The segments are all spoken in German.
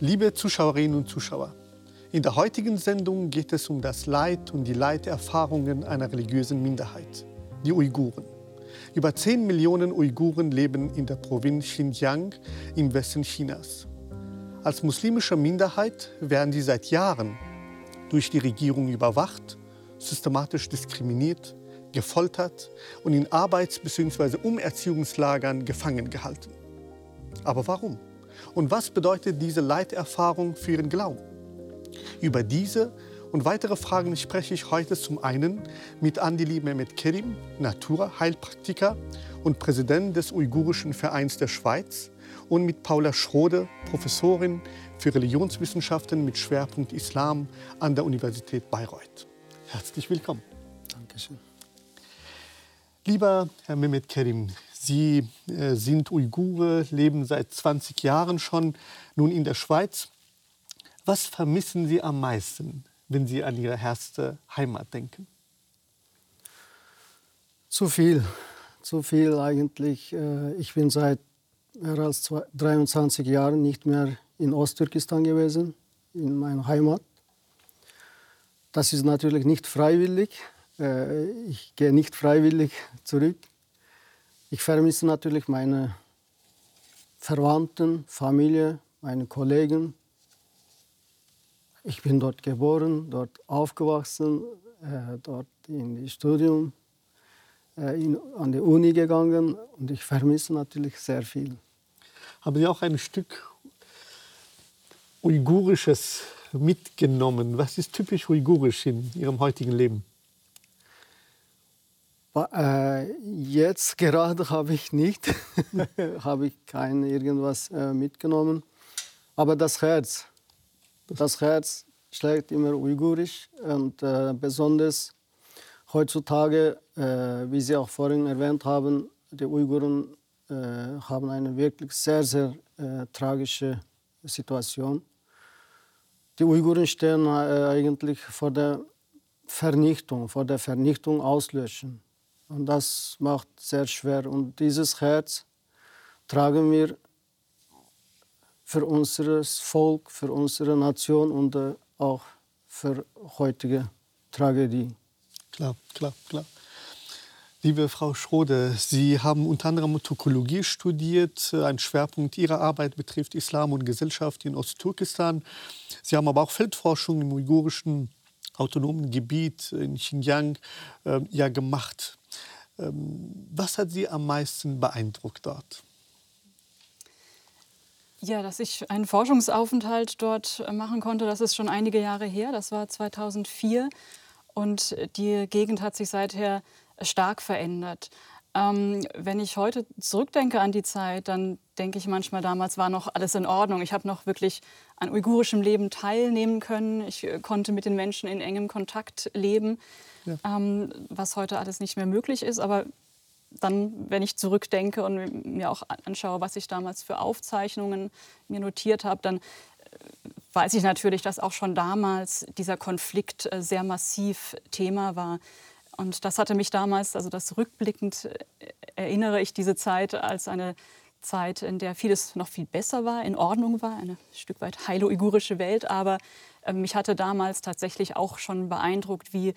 Liebe Zuschauerinnen und Zuschauer, in der heutigen Sendung geht es um das Leid und die Leiterfahrungen einer religiösen Minderheit, die Uiguren. Über 10 Millionen Uiguren leben in der Provinz Xinjiang im Westen Chinas. Als muslimische Minderheit werden sie seit Jahren durch die Regierung überwacht, systematisch diskriminiert, gefoltert und in Arbeits- bzw. Umerziehungslagern gefangen gehalten. Aber warum? Und was bedeutet diese Leiterfahrung für ihren Glauben? Über diese und weitere Fragen spreche ich heute zum einen mit Andili Mehmet Kerim, Naturheilpraktiker und Präsident des Uigurischen Vereins der Schweiz und mit Paula Schrode, Professorin für Religionswissenschaften mit Schwerpunkt Islam an der Universität Bayreuth. Herzlich willkommen. Dankeschön. Lieber Herr Mehmet Kerim, Sie äh, sind Uigure, leben seit 20 Jahren schon nun in der Schweiz. Was vermissen Sie am meisten, wenn Sie an Ihre erste Heimat denken? Zu viel, zu viel eigentlich. Äh, ich bin seit mehr als 23 Jahren nicht mehr in Osttürkistan gewesen, in meiner Heimat. Das ist natürlich nicht freiwillig. Äh, ich gehe nicht freiwillig zurück. Ich vermisse natürlich meine Verwandten, Familie, meine Kollegen, ich bin dort geboren, dort aufgewachsen, äh, dort in das Studium, äh, in, an die Uni gegangen und ich vermisse natürlich sehr viel. Haben Sie auch ein Stück Uigurisches mitgenommen? Was ist typisch uigurisch in Ihrem heutigen Leben? Äh, jetzt gerade habe ich nicht, habe ich kein irgendwas äh, mitgenommen. Aber das Herz, das Herz schlägt immer uigurisch und äh, besonders heutzutage, äh, wie Sie auch vorhin erwähnt haben, die Uiguren äh, haben eine wirklich sehr, sehr äh, tragische Situation. Die Uiguren stehen eigentlich vor der Vernichtung, vor der Vernichtung auslöschen. Und das macht sehr schwer. Und dieses Herz tragen wir für unser Volk, für unsere Nation und äh, auch für heutige Tragödie. Klar, klar, klar. Liebe Frau Schrode, Sie haben unter anderem Türkologie studiert. Ein Schwerpunkt Ihrer Arbeit betrifft Islam und Gesellschaft in Ostturkestan. Sie haben aber auch Feldforschung im uigurischen autonomen Gebiet in Xinjiang äh, ja, gemacht. Ähm, was hat Sie am meisten beeindruckt dort? Ja, dass ich einen Forschungsaufenthalt dort machen konnte, das ist schon einige Jahre her. Das war 2004 und die Gegend hat sich seither stark verändert. Ähm, wenn ich heute zurückdenke an die Zeit, dann denke ich manchmal, damals war noch alles in Ordnung. Ich habe noch wirklich an uigurischem Leben teilnehmen können. Ich äh, konnte mit den Menschen in engem Kontakt leben, ja. ähm, was heute alles nicht mehr möglich ist. Aber dann, wenn ich zurückdenke und mir auch anschaue, was ich damals für Aufzeichnungen mir notiert habe, dann äh, weiß ich natürlich, dass auch schon damals dieser Konflikt äh, sehr massiv Thema war. Und das hatte mich damals, also das rückblickend äh, erinnere ich diese Zeit als eine Zeit, in der vieles noch viel besser war, in Ordnung war, eine Stück weit heile uigurische Welt. Aber mich hatte damals tatsächlich auch schon beeindruckt, wie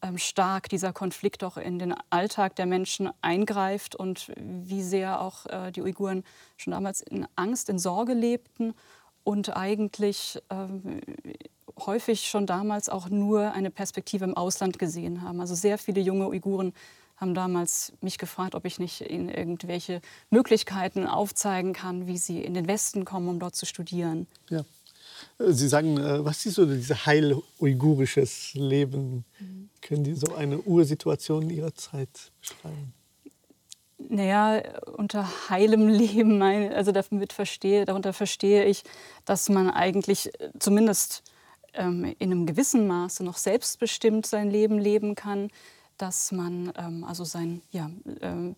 ähm, stark dieser Konflikt auch in den Alltag der Menschen eingreift und wie sehr auch äh, die Uiguren schon damals in Angst, in Sorge lebten und eigentlich ähm, häufig schon damals auch nur eine Perspektive im Ausland gesehen haben. Also sehr viele junge Uiguren haben damals mich gefragt, ob ich nicht ihnen irgendwelche Möglichkeiten aufzeigen kann, wie sie in den Westen kommen, um dort zu studieren. Ja. Sie sagen, äh, was ist so dieses heil-uigurisches Leben? Können Sie so eine Ursituation Ihrer Zeit beschreiben? Naja, unter heilem Leben, also damit verstehe, darunter verstehe ich, dass man eigentlich äh, zumindest ähm, in einem gewissen Maße noch selbstbestimmt sein Leben leben kann, dass man ähm, also sein, ja, ähm,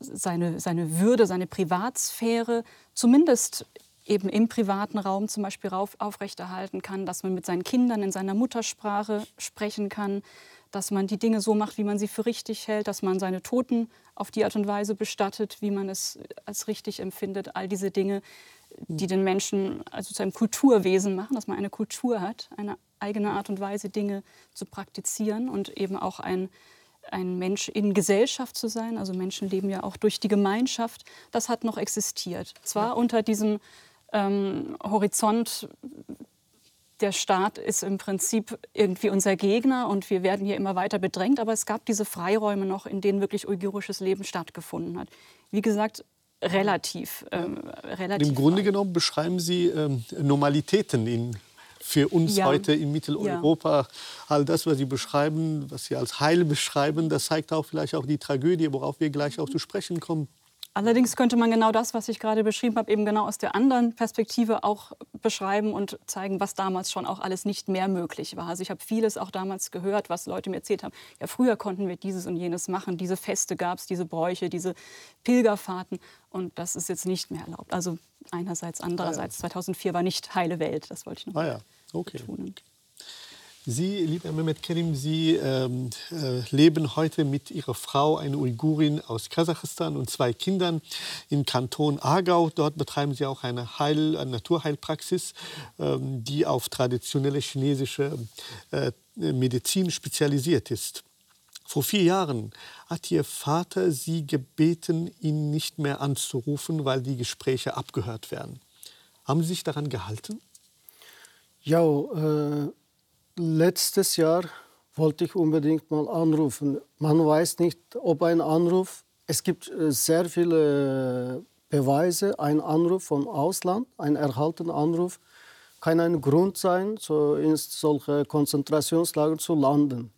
seine, seine Würde, seine Privatsphäre zumindest eben im privaten Raum zum Beispiel auf, aufrechterhalten kann, dass man mit seinen Kindern in seiner Muttersprache sprechen kann, dass man die Dinge so macht, wie man sie für richtig hält, dass man seine Toten auf die Art und Weise bestattet, wie man es als richtig empfindet. All diese Dinge die den Menschen also zu einem Kulturwesen machen, dass man eine Kultur hat, eine eigene Art und Weise, Dinge zu praktizieren und eben auch ein, ein Mensch in Gesellschaft zu sein. Also Menschen leben ja auch durch die Gemeinschaft. Das hat noch existiert. Zwar unter diesem ähm, Horizont, der Staat ist im Prinzip irgendwie unser Gegner und wir werden hier immer weiter bedrängt, aber es gab diese Freiräume noch, in denen wirklich uigurisches Leben stattgefunden hat. Wie gesagt, relativ. Ähm, relativ Im Grunde genommen beschreiben Sie ähm, Normalitäten in für uns ja. heute in Mitteleuropa. Ja. All das, was Sie beschreiben, was Sie als Heil beschreiben, das zeigt auch vielleicht auch die Tragödie, worauf wir gleich auch zu sprechen kommen. Allerdings könnte man genau das, was ich gerade beschrieben habe, eben genau aus der anderen Perspektive auch beschreiben und zeigen, was damals schon auch alles nicht mehr möglich war. Also ich habe vieles auch damals gehört, was Leute mir erzählt haben. Ja, früher konnten wir dieses und jenes machen, diese Feste gab es, diese Bräuche, diese Pilgerfahrten und das ist jetzt nicht mehr erlaubt. Also einerseits, andererseits, ah ja. 2004 war nicht heile Welt, das wollte ich noch ah ja. okay. betonen. Sie, lieber Mehmet Kerim, Sie ähm, äh, leben heute mit Ihrer Frau, eine Uigurin aus Kasachstan und zwei Kindern im Kanton Aargau. Dort betreiben Sie auch eine, Heil-, eine Naturheilpraxis, ähm, die auf traditionelle chinesische äh, Medizin spezialisiert ist. Vor vier Jahren hat Ihr Vater Sie gebeten, ihn nicht mehr anzurufen, weil die Gespräche abgehört werden. Haben Sie sich daran gehalten? Ja, äh letztes Jahr wollte ich unbedingt mal anrufen. Man weiß nicht, ob ein Anruf, es gibt äh, sehr viele Beweise, ein Anruf vom Ausland, ein erhaltener Anruf, kann ein Grund sein, so in solche Konzentrationslager zu landen.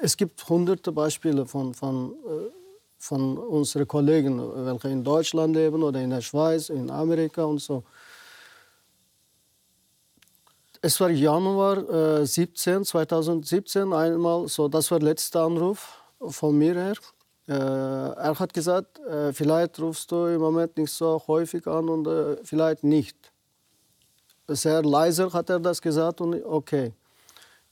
Es gibt hunderte Beispiele von, von, äh, von unseren Kollegen, welche in Deutschland leben oder in der Schweiz, in Amerika und so. Es war Januar äh, 17, 2017 einmal, so das war der letzte Anruf von mir her. Äh, er hat gesagt, äh, vielleicht rufst du im Moment nicht so häufig an und äh, vielleicht nicht. Sehr leise hat er das gesagt und okay.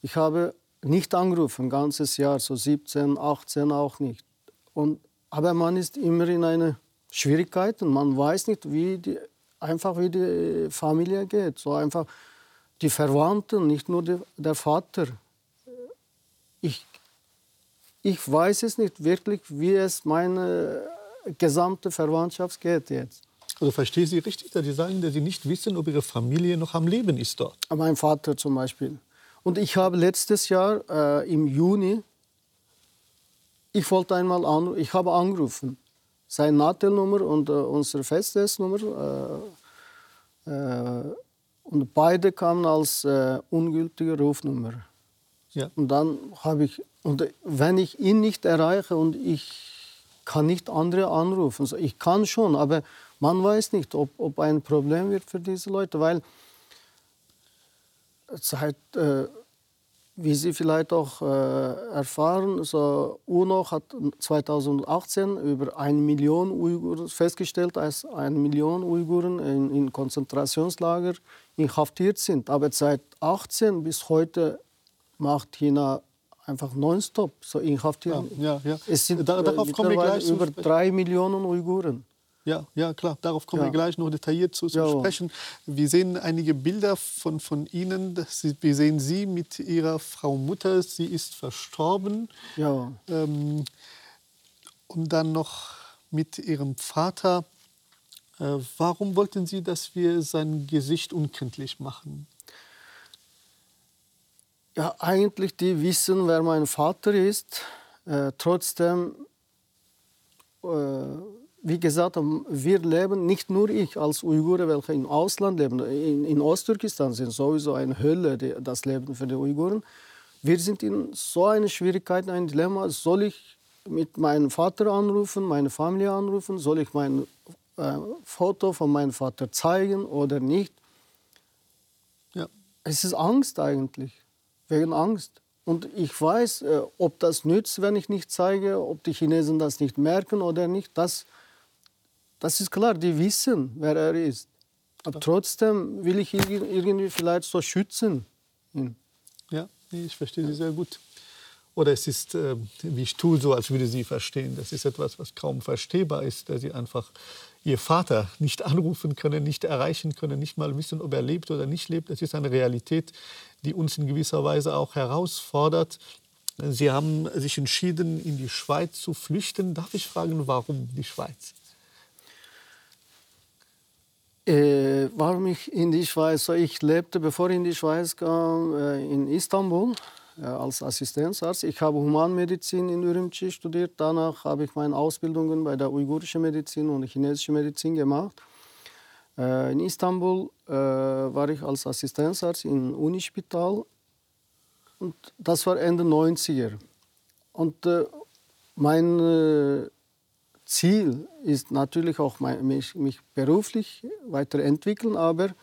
Ich habe nicht angerufen, ein ganzes Jahr, so 17, 18 auch nicht. Und, aber man ist immer in einer Schwierigkeit und man weiß nicht, wie die, einfach wie die Familie geht. So einfach, die Verwandten, nicht nur die, der Vater. Ich, ich weiß es nicht wirklich, wie es meine gesamte Verwandtschaft geht jetzt. Also verstehe Sie richtig, dass Sie sagen, dass Sie nicht wissen, ob Ihre Familie noch am Leben ist dort? Mein Vater zum Beispiel. Und ich habe letztes Jahr äh, im Juni, ich wollte einmal an, ich habe angerufen, seine Nadelnummer und äh, unsere Festnetznummer. Äh, äh und beide kamen als äh, ungültige Rufnummer. Ja. Und dann habe ich, und wenn ich ihn nicht erreiche und ich kann nicht andere anrufen, ich kann schon, aber man weiß nicht, ob, ob ein Problem wird für diese Leute, weil seit äh, wie Sie vielleicht auch äh, erfahren, so UNO hat 2018 über eine Million Uiguren festgestellt, dass eine Million Uiguren in, in Konzentrationslager inhaftiert sind. Aber seit 18 bis heute macht China einfach nonstop so inhaftiert. Ja, ja, ja. Es sind da, darauf kommen wir gleich über drei Millionen Uiguren. Ja, ja, klar, darauf kommen ja. wir gleich noch detailliert zu, zu sprechen. Wir sehen einige Bilder von, von Ihnen. wir sehen Sie mit Ihrer Frau Mutter. Sie ist verstorben. Ja. Ähm, und dann noch mit Ihrem Vater. Äh, warum wollten Sie, dass wir sein Gesicht unkenntlich machen? Ja, eigentlich die wissen, wer mein Vater ist. Äh, trotzdem äh, wie gesagt, wir leben, nicht nur ich als Uigure, welche im Ausland leben, in, in Osttürkistan sind sowieso eine Hölle, die, das Leben für die Uiguren. Wir sind in so einer Schwierigkeit, ein Dilemma. Soll ich mit meinem Vater anrufen, meine Familie anrufen? Soll ich mein äh, Foto von meinem Vater zeigen oder nicht? Ja. Es ist Angst eigentlich, wegen Angst. Und ich weiß, äh, ob das nützt, wenn ich nicht zeige, ob die Chinesen das nicht merken oder nicht. Das das ist klar, die wissen, wer er ist. Aber trotzdem will ich ihn irgendwie vielleicht so schützen. Ja, ich verstehe Sie sehr gut. Oder es ist, äh, wie ich tue, so, als würde sie verstehen. Das ist etwas, was kaum verstehbar ist, dass sie einfach ihr Vater nicht anrufen können, nicht erreichen können, nicht mal wissen, ob er lebt oder nicht lebt. Das ist eine Realität, die uns in gewisser Weise auch herausfordert. Sie haben sich entschieden, in die Schweiz zu flüchten. Darf ich fragen, warum die Schweiz? Äh, warum ich in die Schweiz? Ich lebte, bevor ich in die Schweiz kam, äh, in Istanbul äh, als Assistenzarzt. Ich habe Humanmedizin in Ürümqi studiert. Danach habe ich meine Ausbildungen bei der uigurischen Medizin und chinesischen Medizin gemacht. Äh, in Istanbul war ich als Assistenzarzt im Unispital. Und das war Ende 90er. Und mein Ziel ist natürlich auch mich, mich beruflich weiterentwickeln, aber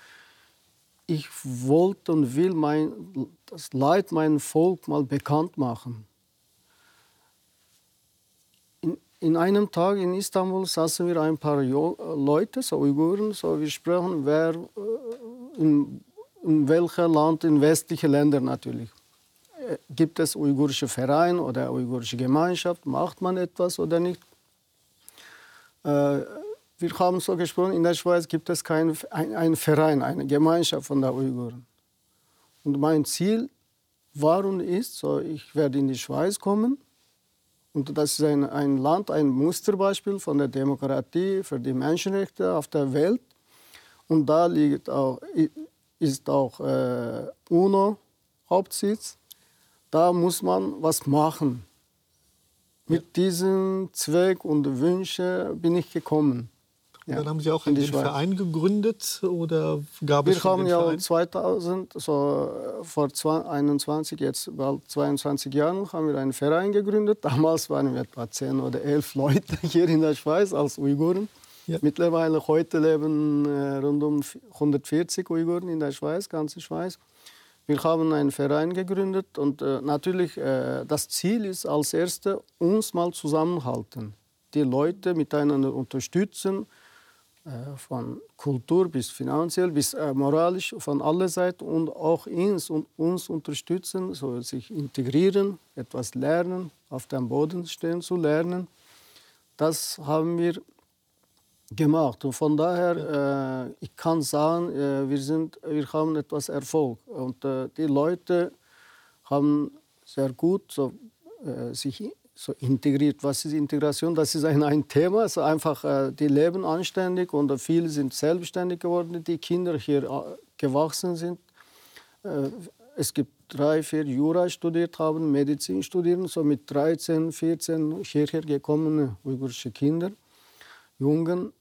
ich wollte und will mein, das Leid meinem Volk mal bekannt machen. In, in einem Tag in Istanbul saßen wir ein paar jo Leute, so Uiguren, so wir sprachen, wer äh, in, in welcher Land, in westlichen Ländern natürlich. Äh, gibt es uigurische Vereine oder uigurische Gemeinschaft? Macht man etwas oder nicht? Äh, wir haben so gesprochen, in der Schweiz gibt es keinen ein, Verein, eine Gemeinschaft von der Uiguren. Und mein Ziel war und ist, so, ich werde in die Schweiz kommen. Und das ist ein, ein Land, ein Musterbeispiel von der Demokratie, für die Menschenrechte auf der Welt. Und da liegt auch, ist auch äh, UNO-Hauptsitz. Da muss man was machen. Mit diesem Zweck und Wünsche bin ich gekommen. Ja. Dann haben Sie auch einen Verein gegründet oder gab Wir es schon haben ja 2000, so äh, vor 21, jetzt bald 22 Jahren, haben wir einen Verein gegründet. Damals waren wir etwa 10 oder 11 Leute hier in der Schweiz als Uiguren. Ja. Mittlerweile heute leben äh, rund um 140 Uiguren in der Schweiz, ganze Schweiz. Wir haben einen Verein gegründet und äh, natürlich äh, das Ziel ist als erstes, uns mal zusammenhalten, die Leute miteinander unterstützen, äh, von Kultur bis finanziell bis äh, moralisch von aller Seiten und auch uns, und uns unterstützen, so sich integrieren, etwas lernen, auf dem Boden stehen zu lernen. Das haben wir gemacht. Und von daher, äh, ich kann sagen, äh, wir, sind, wir haben etwas Erfolg. Und äh, die Leute haben sehr gut so, äh, sich so integriert. Was ist Integration? Das ist ein, ein Thema. Also einfach, äh, die leben anständig und viele sind selbstständig geworden, die Kinder hier äh, gewachsen sind. es gibt drei, vier Jura studiert haben, Medizin studieren, so mit 13, 14 hierher gekommene uigurische Kinder, Jungen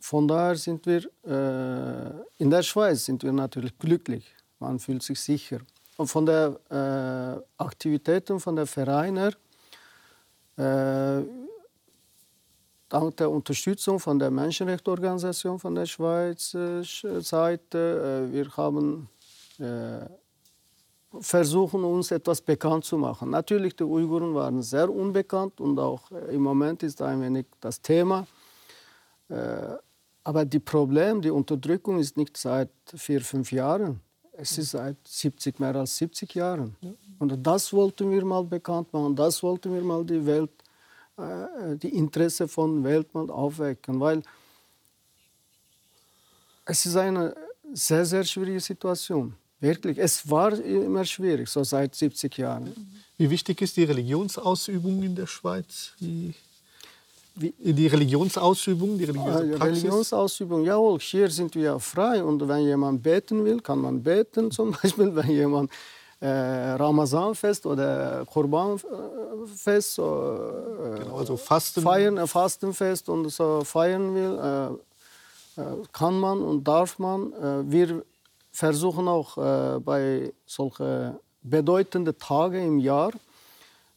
von daher sind wir äh, in der Schweiz sind wir natürlich glücklich. Man fühlt sich sicher. Und von den äh, Aktivitäten von der Vereine, äh, dank der Unterstützung von der Menschenrechtsorganisation von der Schweiz äh, Seite, äh, wir haben äh, versuchen uns etwas bekannt zu machen. Natürlich die Uiguren waren sehr unbekannt und auch im Moment ist ein wenig das Thema. Aber die Problem, die Unterdrückung ist nicht seit vier, fünf Jahren. Es ist seit 70, mehr als 70 Jahren. Und das wollten wir mal bekannt machen. Das wollten wir mal die Welt, äh, die Interesse von der Welt mal aufwecken. Weil es ist eine sehr, sehr schwierige Situation. Wirklich. Es war immer schwierig, so seit 70 Jahren. Wie wichtig ist die Religionsausübung in der Schweiz? Wie, die Religionsausübung, die religiöse ah, Praxis? Religionsausübung, jawohl, hier sind wir frei und wenn jemand beten will, kann man beten zum Beispiel, wenn jemand äh, Ramazanfest oder Kurbanfest so, äh, genau, also Fasten. feiern, äh, Fastenfest und so feiern will, äh, äh, kann man und darf man. Äh, wir versuchen auch bei solchen bedeutenden Tagen im Jahr,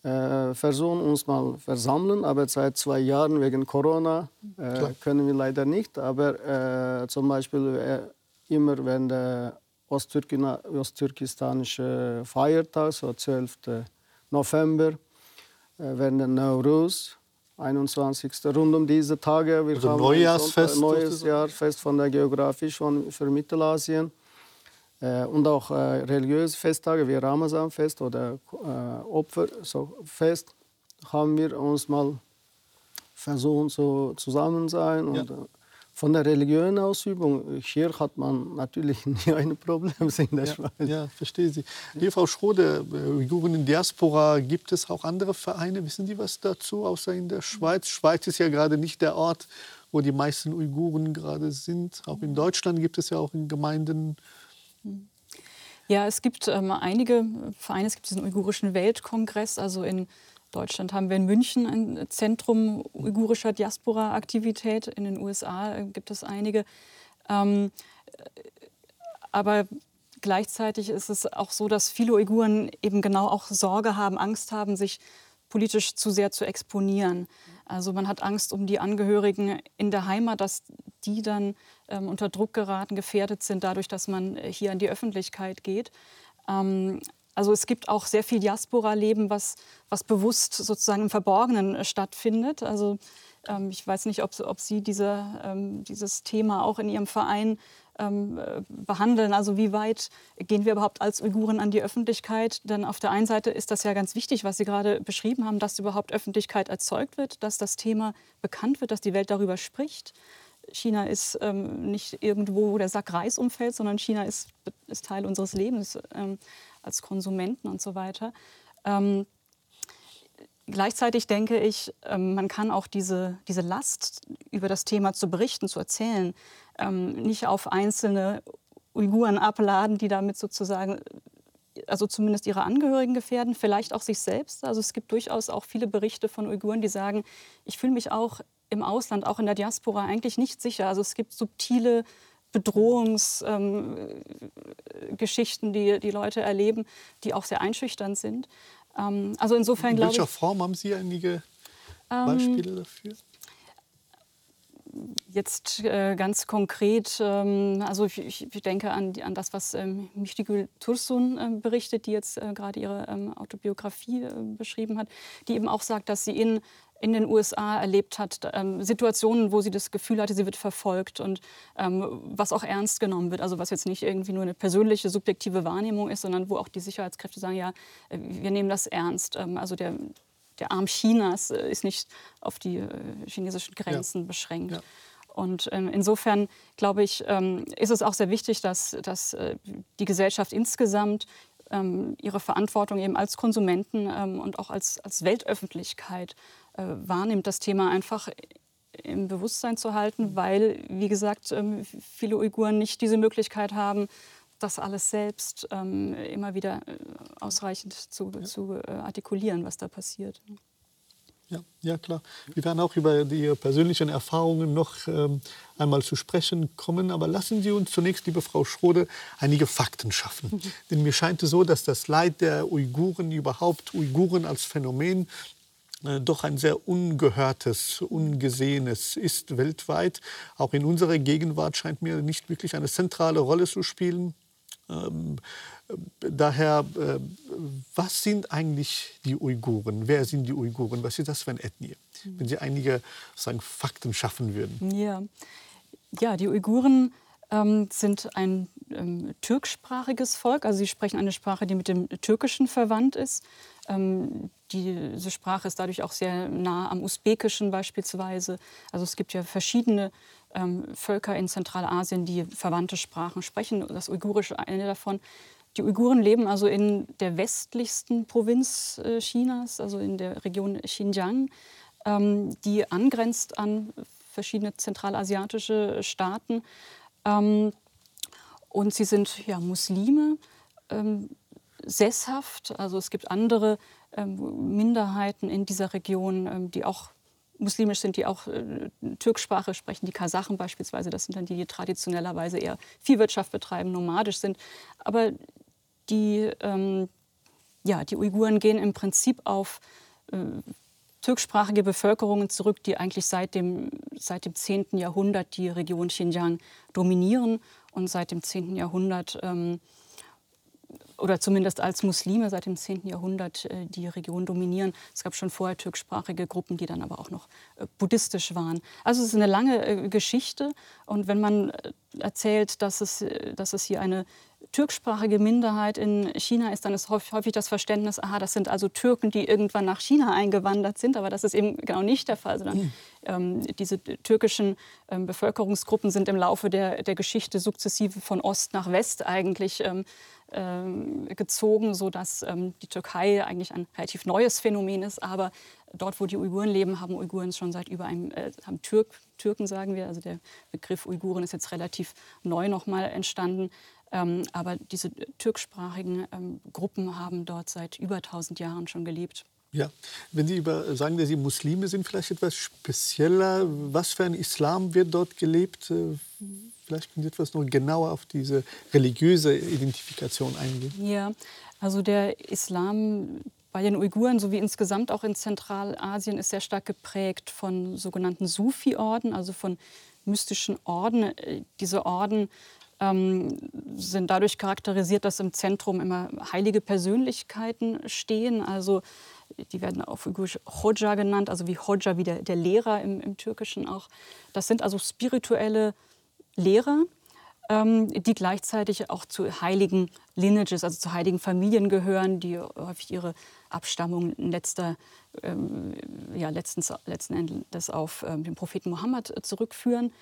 äh, versuchen uns mal versammeln, aber seit zwei Jahren wegen Corona äh, können wir leider nicht. Aber äh, zum Beispiel äh, immer wenn der osttürkistanische Feiertag, so 12. November, äh, wenn der Nauruz, 21. rund um diese Tage. Wir also haben Neujahrsfest. Neues Jahrfest von der Geografie schon für Mittelasien. Äh, und auch äh, religiöse Festtage wie Ramazanfest oder äh, Opferfest haben wir uns mal versucht, so zusammen sein. Und, ja. Äh, von der religiösen Ausübung, hier hat man natürlich nie ein Problem in der ja, Schweiz. Ja, verstehe Sie. Liebe Frau Schrode, äh, Uiguren in Diaspora, gibt es auch andere Vereine? Wissen Sie was dazu, außer in der Schweiz? Schweiz ist ja gerade nicht der Ort, wo die meisten Uiguren gerade sind. Auch in Deutschland gibt es ja auch in Gemeinden ja, es gibt ähm, einige Vereine. Es gibt diesen uigurischen Weltkongress. Also in Deutschland haben wir in München ein Zentrum uigurischer Diaspora-Aktivität. In den USA äh, gibt es einige. Ähm, aber gleichzeitig ist es auch so, dass viele Uiguren eben genau auch Sorge haben, Angst haben, sich politisch zu sehr zu exponieren. Also man hat Angst um die Angehörigen in der Heimat, dass die dann ähm, unter Druck geraten, gefährdet sind, dadurch, dass man äh, hier an die Öffentlichkeit geht. Ähm, also es gibt auch sehr viel Diaspora-Leben, was, was bewusst sozusagen im Verborgenen äh, stattfindet. Also ähm, ich weiß nicht, ob, ob Sie diese, ähm, dieses Thema auch in Ihrem Verein ähm, äh, behandeln. Also wie weit gehen wir überhaupt als Uiguren an die Öffentlichkeit? Denn auf der einen Seite ist das ja ganz wichtig, was Sie gerade beschrieben haben, dass überhaupt Öffentlichkeit erzeugt wird, dass das Thema bekannt wird, dass die Welt darüber spricht. China ist ähm, nicht irgendwo, wo der Sack Reis umfällt, sondern China ist, ist Teil unseres Lebens ähm, als Konsumenten und so weiter. Ähm, gleichzeitig denke ich, ähm, man kann auch diese, diese Last, über das Thema zu berichten, zu erzählen, ähm, nicht auf einzelne Uiguren abladen, die damit sozusagen also zumindest ihre Angehörigen gefährden, vielleicht auch sich selbst. Also es gibt durchaus auch viele Berichte von Uiguren, die sagen, ich fühle mich auch im Ausland, auch in der Diaspora eigentlich nicht sicher. Also es gibt subtile Bedrohungsgeschichten, ähm, die die Leute erleben, die auch sehr einschüchternd sind. Ähm, also insofern glaube ich. In welcher Form haben Sie einige ähm, Beispiele dafür? Jetzt äh, ganz konkret, ähm, also ich, ich, denke an, an das, was ähm, Michtigül Tursun äh, berichtet, die jetzt äh, gerade ihre ähm, Autobiografie äh, beschrieben hat, die eben auch sagt, dass sie in in den USA erlebt hat, ähm, Situationen, wo sie das Gefühl hatte, sie wird verfolgt und ähm, was auch ernst genommen wird. Also was jetzt nicht irgendwie nur eine persönliche, subjektive Wahrnehmung ist, sondern wo auch die Sicherheitskräfte sagen, ja, äh, wir nehmen das ernst. Ähm, also der, der Arm Chinas äh, ist nicht auf die äh, chinesischen Grenzen ja. beschränkt. Ja. Und ähm, insofern glaube ich, ähm, ist es auch sehr wichtig, dass, dass äh, die Gesellschaft insgesamt ähm, ihre Verantwortung eben als Konsumenten ähm, und auch als, als Weltöffentlichkeit wahrnimmt, das Thema einfach im Bewusstsein zu halten, weil, wie gesagt, ähm, viele Uiguren nicht diese Möglichkeit haben, das alles selbst ähm, immer wieder äh, ausreichend zu, ja. zu äh, artikulieren, was da passiert. Ja, ja, klar. Wir werden auch über die persönlichen Erfahrungen noch ähm, einmal zu sprechen kommen. Aber lassen Sie uns zunächst, liebe Frau Schrode, einige Fakten schaffen. Mhm. Denn mir scheint es so, dass das Leid der Uiguren, überhaupt Uiguren als Phänomen, äh, doch ein sehr ungehörtes, ungesehenes ist weltweit. Auch in unserer Gegenwart scheint mir nicht wirklich eine zentrale Rolle zu spielen. Ähm, daher, äh, was sind eigentlich die Uiguren? Wer sind die Uiguren? Was ist das für eine Ethnie? Wenn Sie einige sagen, Fakten schaffen würden. Ja, ja die Uiguren ähm, sind ein ähm, türksprachiges Volk. Also sie sprechen eine Sprache, die mit dem Türkischen verwandt ist. Ähm, diese Sprache ist dadurch auch sehr nah am Usbekischen beispielsweise. Also es gibt ja verschiedene ähm, Völker in Zentralasien, die verwandte Sprachen sprechen. Das Uigurische eine davon. Die Uiguren leben also in der westlichsten Provinz äh, Chinas, also in der Region Xinjiang, ähm, die angrenzt an verschiedene zentralasiatische Staaten. Ähm, und sie sind ja Muslime, ähm, sesshaft. Also es gibt andere ähm, Minderheiten in dieser Region, ähm, die auch muslimisch sind, die auch äh, Türksprache sprechen, die Kasachen beispielsweise. Das sind dann die, die traditionellerweise eher Viehwirtschaft betreiben, nomadisch sind. Aber die, ähm, ja, die Uiguren gehen im Prinzip auf äh, türksprachige Bevölkerungen zurück, die eigentlich seit dem, seit dem 10. Jahrhundert die Region Xinjiang dominieren und seit dem 10. Jahrhundert ähm, oder zumindest als Muslime seit dem 10. Jahrhundert äh, die Region dominieren. Es gab schon vorher türksprachige Gruppen, die dann aber auch noch äh, buddhistisch waren. Also es ist eine lange äh, Geschichte. Und wenn man erzählt, dass es, dass es hier eine türksprachige Minderheit in China ist, dann ist häufig das Verständnis, aha, das sind also Türken, die irgendwann nach China eingewandert sind. Aber das ist eben genau nicht der Fall, sondern mhm. ähm, diese türkischen ähm, Bevölkerungsgruppen sind im Laufe der, der Geschichte sukzessive von Ost nach West eigentlich ähm, ähm, gezogen, sodass ähm, die Türkei eigentlich ein relativ neues Phänomen ist. Aber dort, wo die Uiguren leben, haben Uiguren schon seit über einem, äh, haben Türk, Türken sagen wir, also der Begriff Uiguren ist jetzt relativ neu nochmal entstanden. Ähm, aber diese türksprachigen ähm, Gruppen haben dort seit über 1000 Jahren schon gelebt. Ja, wenn Sie über, sagen, dass Sie Muslime sind, vielleicht etwas spezieller. Was für ein Islam wird dort gelebt? Äh, vielleicht können Sie etwas noch genauer auf diese religiöse Identifikation eingehen. Ja, also der Islam bei den Uiguren sowie insgesamt auch in Zentralasien ist sehr stark geprägt von sogenannten Sufi-Orden, also von mystischen Orden. Äh, diese Orden ähm, sind dadurch charakterisiert, dass im Zentrum immer heilige Persönlichkeiten stehen. Also die werden auf Uigurisch Hoja genannt, also wie Hoja, wie der, der Lehrer im, im Türkischen auch. Das sind also spirituelle Lehrer, ähm, die gleichzeitig auch zu heiligen Lineages, also zu heiligen Familien gehören, die häufig ihre Abstammung letzter, ähm, ja, letztens, letzten Endes auf ähm, den Propheten Mohammed zurückführen.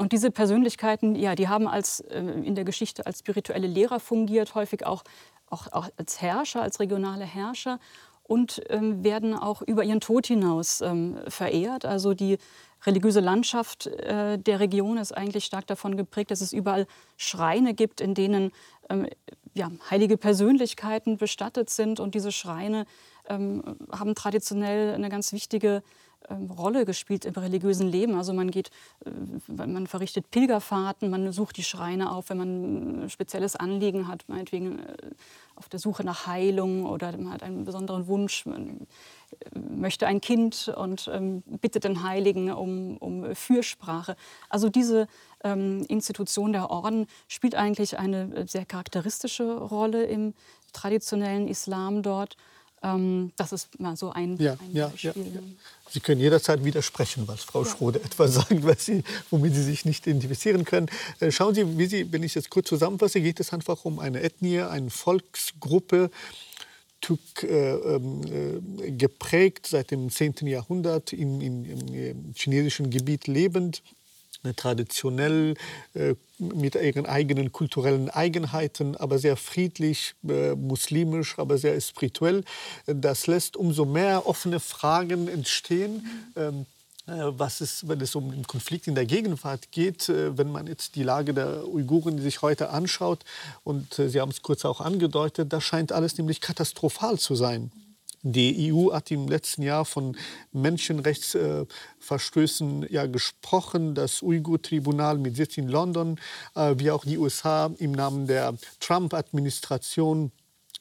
Und diese Persönlichkeiten, ja, die haben als, äh, in der Geschichte als spirituelle Lehrer fungiert, häufig auch, auch, auch als Herrscher, als regionale Herrscher und ähm, werden auch über ihren Tod hinaus ähm, verehrt. Also die religiöse Landschaft äh, der Region ist eigentlich stark davon geprägt, dass es überall Schreine gibt, in denen ähm, ja, heilige Persönlichkeiten bestattet sind. Und diese Schreine ähm, haben traditionell eine ganz wichtige Rolle gespielt im religiösen Leben. Also man geht, äh, man verrichtet Pilgerfahrten, man sucht die Schreine auf, wenn man ein spezielles Anliegen hat, meinetwegen äh, auf der Suche nach Heilung oder man hat einen besonderen Wunsch, man äh, möchte ein Kind und ähm, bittet den Heiligen um, um Fürsprache. Also diese ähm, Institution der Orden spielt eigentlich eine sehr charakteristische Rolle im traditionellen Islam dort. Ähm, das ist mal so ein, ja, ein ja, Beispiel. Ja. Sie können jederzeit widersprechen, was Frau Schrode etwas sagt, was Sie, womit Sie sich nicht identifizieren können. Äh, schauen Sie, wie Sie, wenn ich es kurz zusammenfasse, geht es einfach um eine Ethnie, eine Volksgruppe, Tuk, äh, äh, geprägt seit dem 10. Jahrhundert in, in, im chinesischen Gebiet lebend, traditionell äh, mit ihren eigenen kulturellen Eigenheiten, aber sehr friedlich, äh, muslimisch, aber sehr spirituell. Das lässt umso mehr offene Fragen entstehen. Äh, was ist, wenn es um den Konflikt in der Gegenwart geht, wenn man jetzt die Lage der Uiguren sich heute anschaut, und Sie haben es kurz auch angedeutet, da scheint alles nämlich katastrophal zu sein. Die EU hat im letzten Jahr von Menschenrechtsverstößen ja gesprochen. Das Uigur-Tribunal mit Sitz in London, äh, wie auch die USA im Namen der Trump-Administration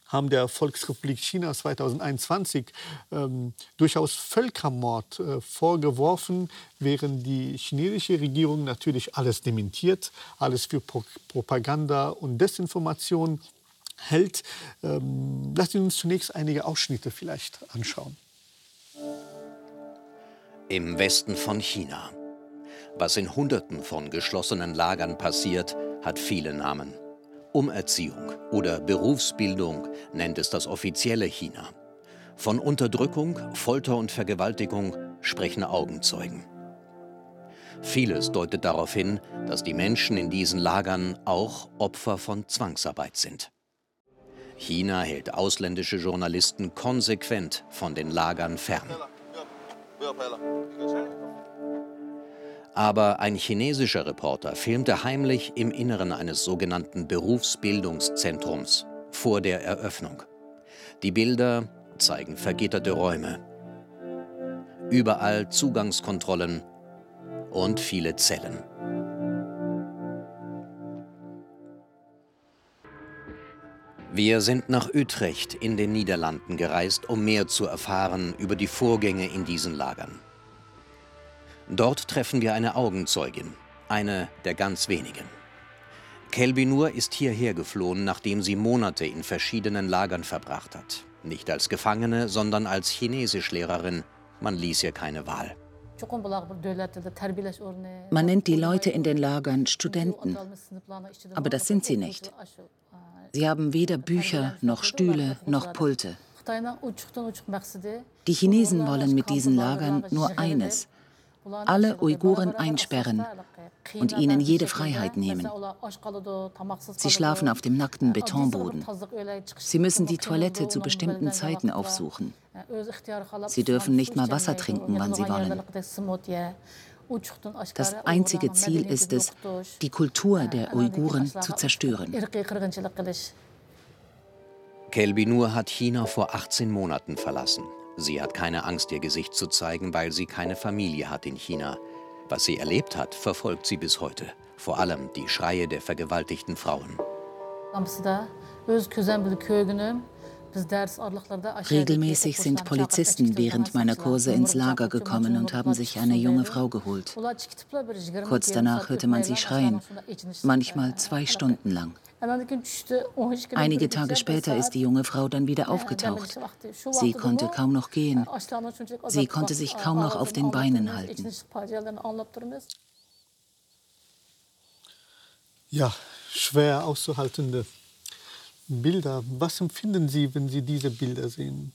haben der Volksrepublik China 2021 ähm, durchaus Völkermord äh, vorgeworfen, während die chinesische Regierung natürlich alles dementiert, alles für Pro Propaganda und Desinformation hält. Ähm, Sie uns zunächst einige Ausschnitte vielleicht anschauen. Im Westen von China. Was in Hunderten von geschlossenen Lagern passiert, hat viele Namen. Umerziehung oder Berufsbildung nennt es das offizielle China. Von Unterdrückung, Folter und Vergewaltigung sprechen Augenzeugen. Vieles deutet darauf hin, dass die Menschen in diesen Lagern auch Opfer von Zwangsarbeit sind. China hält ausländische Journalisten konsequent von den Lagern fern. Aber ein chinesischer Reporter filmte heimlich im Inneren eines sogenannten Berufsbildungszentrums vor der Eröffnung. Die Bilder zeigen vergitterte Räume, überall Zugangskontrollen und viele Zellen. Wir sind nach Utrecht in den Niederlanden gereist, um mehr zu erfahren über die Vorgänge in diesen Lagern. Dort treffen wir eine Augenzeugin, eine der ganz wenigen. Kelbinur ist hierher geflohen, nachdem sie Monate in verschiedenen Lagern verbracht hat. Nicht als Gefangene, sondern als Chinesischlehrerin. Man ließ ihr keine Wahl. Man nennt die Leute in den Lagern Studenten, aber das sind sie nicht. Sie haben weder Bücher noch Stühle noch Pulte. Die Chinesen wollen mit diesen Lagern nur eines, alle Uiguren einsperren und ihnen jede Freiheit nehmen. Sie schlafen auf dem nackten Betonboden. Sie müssen die Toilette zu bestimmten Zeiten aufsuchen. Sie dürfen nicht mal Wasser trinken, wann sie wollen. Das einzige Ziel ist es, die Kultur der Uiguren zu zerstören. Kelbinur hat China vor 18 Monaten verlassen. Sie hat keine Angst, ihr Gesicht zu zeigen, weil sie keine Familie hat in China. Was sie erlebt hat, verfolgt sie bis heute. Vor allem die Schreie der vergewaltigten Frauen. Regelmäßig sind Polizisten während meiner Kurse ins Lager gekommen und haben sich eine junge Frau geholt. Kurz danach hörte man sie schreien, manchmal zwei Stunden lang. Einige Tage später ist die junge Frau dann wieder aufgetaucht. Sie konnte kaum noch gehen. Sie konnte sich kaum noch auf den Beinen halten. Ja, schwer auszuhaltende Bilder. Was empfinden Sie, wenn Sie diese Bilder sehen?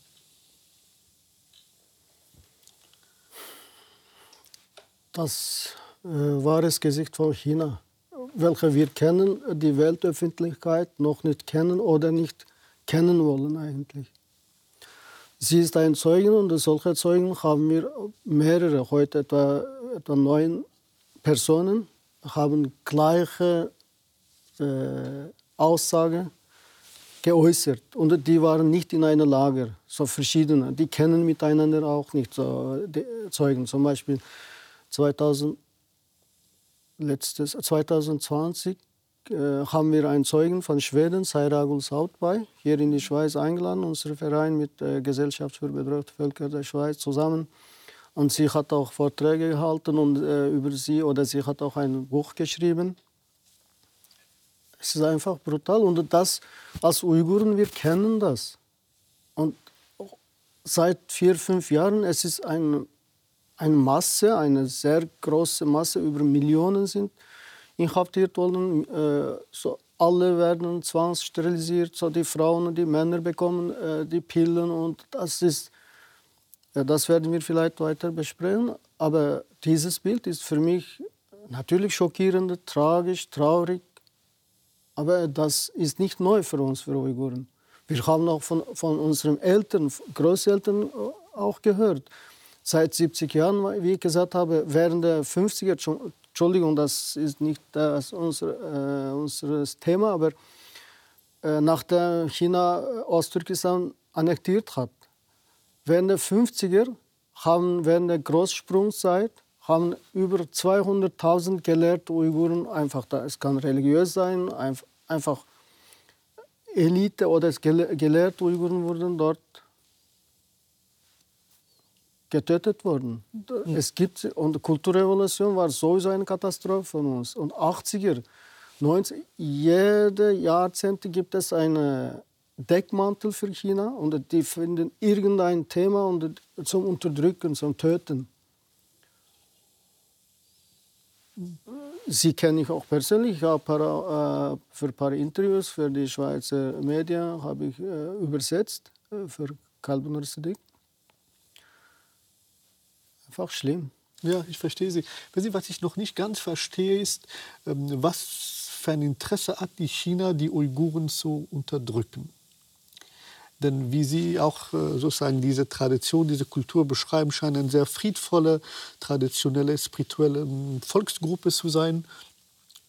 Das äh, wahres Gesicht von China welche wir kennen, die Weltöffentlichkeit noch nicht kennen oder nicht kennen wollen eigentlich. Sie ist ein Zeugen und solche Zeugen haben wir mehrere, heute etwa, etwa neun Personen, haben gleiche äh, Aussage geäußert. Und die waren nicht in einem Lager, so verschiedene. Die kennen miteinander auch nicht so Zeugen. Zum Beispiel 2000 letztes 2020 äh, haben wir einen Zeugen von Schweden, Sairagul Sautbay, hier in die Schweiz eingeladen, unser Verein mit der Gesellschaft für bedrohte Völker der Schweiz zusammen. Und sie hat auch Vorträge gehalten und äh, über sie oder sie hat auch ein Buch geschrieben. Es ist einfach brutal und das als Uiguren wir kennen das und seit vier fünf Jahren es ist ein eine Masse, eine sehr große Masse, über Millionen sind inhaftiert worden. Äh, so alle werden zwangssterilisiert, so die Frauen und die Männer bekommen äh, die Pillen und das ist, ja, das werden wir vielleicht weiter besprechen. Aber dieses Bild ist für mich natürlich schockierend, tragisch, traurig. Aber das ist nicht neu für uns, für Uiguren. Wir haben auch von, von unseren Eltern, Großeltern auch gehört seit 70 Jahren, wie ich gesagt habe, während der 50er, Entschuldigung, das ist nicht das unser, äh, unser Thema, aber äh, nachdem China äh, Osttürkistan annektiert hat, während der 50er haben während der Großsprungzeit haben über 200.000 gelehrte Uiguren einfach da. Es kann religiös sein, einfach Elite oder gelehrte Uiguren wurden dort getötet worden. Ja. Es gibt, und Kulturrevolution war sowieso eine Katastrophe von uns. Und 80er, 90, jede Jahrzehnt gibt es einen Deckmantel für China und die finden irgendein Thema zum Unterdrücken, zum Töten. Sie kenne ich auch persönlich. Ich habe äh, für ein paar Interviews für die Schweizer Medien habe ich äh, übersetzt äh, für Kalben Siddiq einfach schlimm. Ja, ich verstehe Sie. Wissen Sie, was ich noch nicht ganz verstehe, ist, ähm, was für ein Interesse hat die China, die Uiguren zu unterdrücken. Denn wie Sie auch äh, sozusagen diese Tradition, diese Kultur beschreiben, scheint eine sehr friedvolle, traditionelle, spirituelle ähm, Volksgruppe zu sein.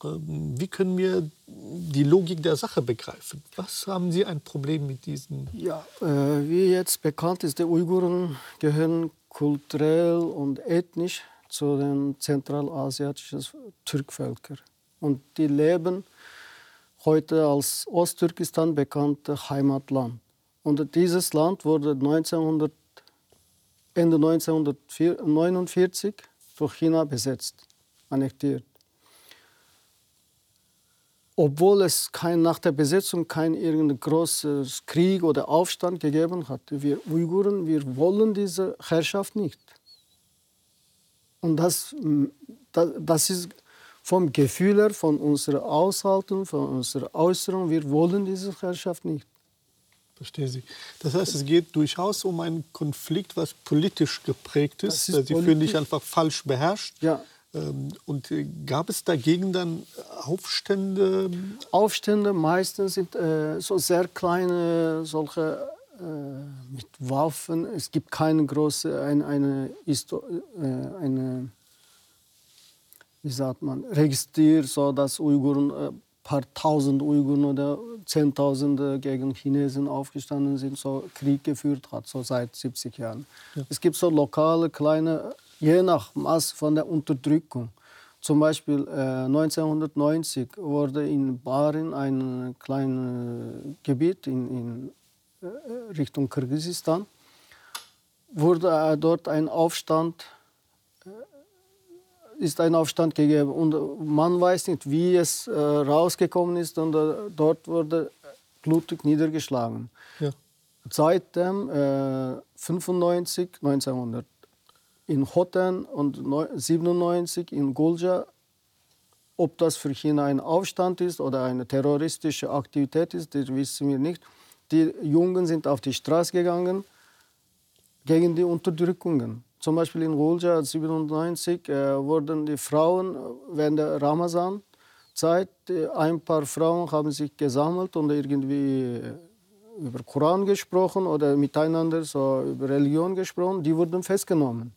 Ähm, wie können wir die Logik der Sache begreifen? Was haben Sie ein Problem mit diesen? Ja, äh, wie jetzt bekannt ist, die Uiguren gehören kulturell und ethnisch zu den zentralasiatischen Türkvölkern. Und die leben heute als Osttürkistan bekannte Heimatland. Und dieses Land wurde 1900, Ende 1949 durch China besetzt, annektiert. Obwohl es kein, nach der Besetzung keinen irgendeinen großen Krieg oder Aufstand gegeben hat. Wir Uiguren, wir wollen diese Herrschaft nicht. Und das, das, das ist vom Gefühl her, von unserer Aushaltung, von unserer Äußerung, wir wollen diese Herrschaft nicht. Verstehe Sie. Das heißt, es geht durchaus um einen Konflikt, was politisch geprägt ist. ist Sie fühlen sich einfach falsch beherrscht. Ja. Ähm, und äh, gab es dagegen dann Aufstände? Aufstände meistens sind äh, so sehr kleine, solche äh, mit Waffen. Es gibt keine große, eine, eine, äh, eine wie sagt man, registriert, so dass Uiguren äh, paar tausend Uiguren oder Zehntausende gegen Chinesen aufgestanden sind, so Krieg geführt hat, so seit 70 Jahren. Ja. Es gibt so lokale, kleine, je nach Maß von der Unterdrückung. Zum Beispiel äh, 1990 wurde in Barin ein kleines Gebiet in, in äh, Richtung Kirgisistan, wurde äh, dort ein Aufstand ist ein Aufstand gegeben und man weiß nicht, wie es äh, rausgekommen ist und äh, dort wurde blutig niedergeschlagen. Ja. Seitdem äh, 95, 1900 in Hoten und 97 in Gulja, ob das für China ein Aufstand ist oder eine terroristische Aktivität ist, das wissen wir nicht. Die Jungen sind auf die Straße gegangen gegen die Unterdrückungen. Zum Beispiel in Rulja 97 äh, wurden die Frauen während der Ramazan-Zeit, äh, ein paar Frauen haben sich gesammelt und irgendwie äh, über Koran gesprochen oder miteinander so über Religion gesprochen, die wurden festgenommen.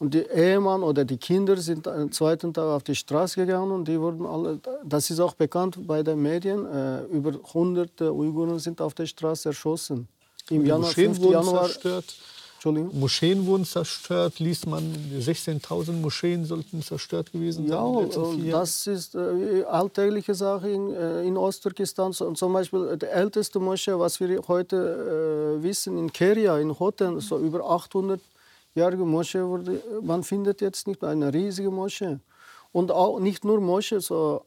Und die Ehemann oder die Kinder sind am zweiten Tag auf die Straße gegangen und die wurden alle, das ist auch bekannt bei den Medien, äh, über hunderte Uiguren sind auf der Straße erschossen. Im Januar, 5. Januar zerstört. Moscheen wurden zerstört, liest man, 16.000 Moscheen sollten zerstört gewesen sein. Ja, das ist äh, alltägliche Sache in, äh, in Ostturkestan. So, zum Beispiel die älteste Moschee, was wir heute äh, wissen, in Keria, in Hoten, so über 800-jährige Moschee, wurde, man findet jetzt nicht mehr eine riesige Moschee. Und auch nicht nur Moschee, so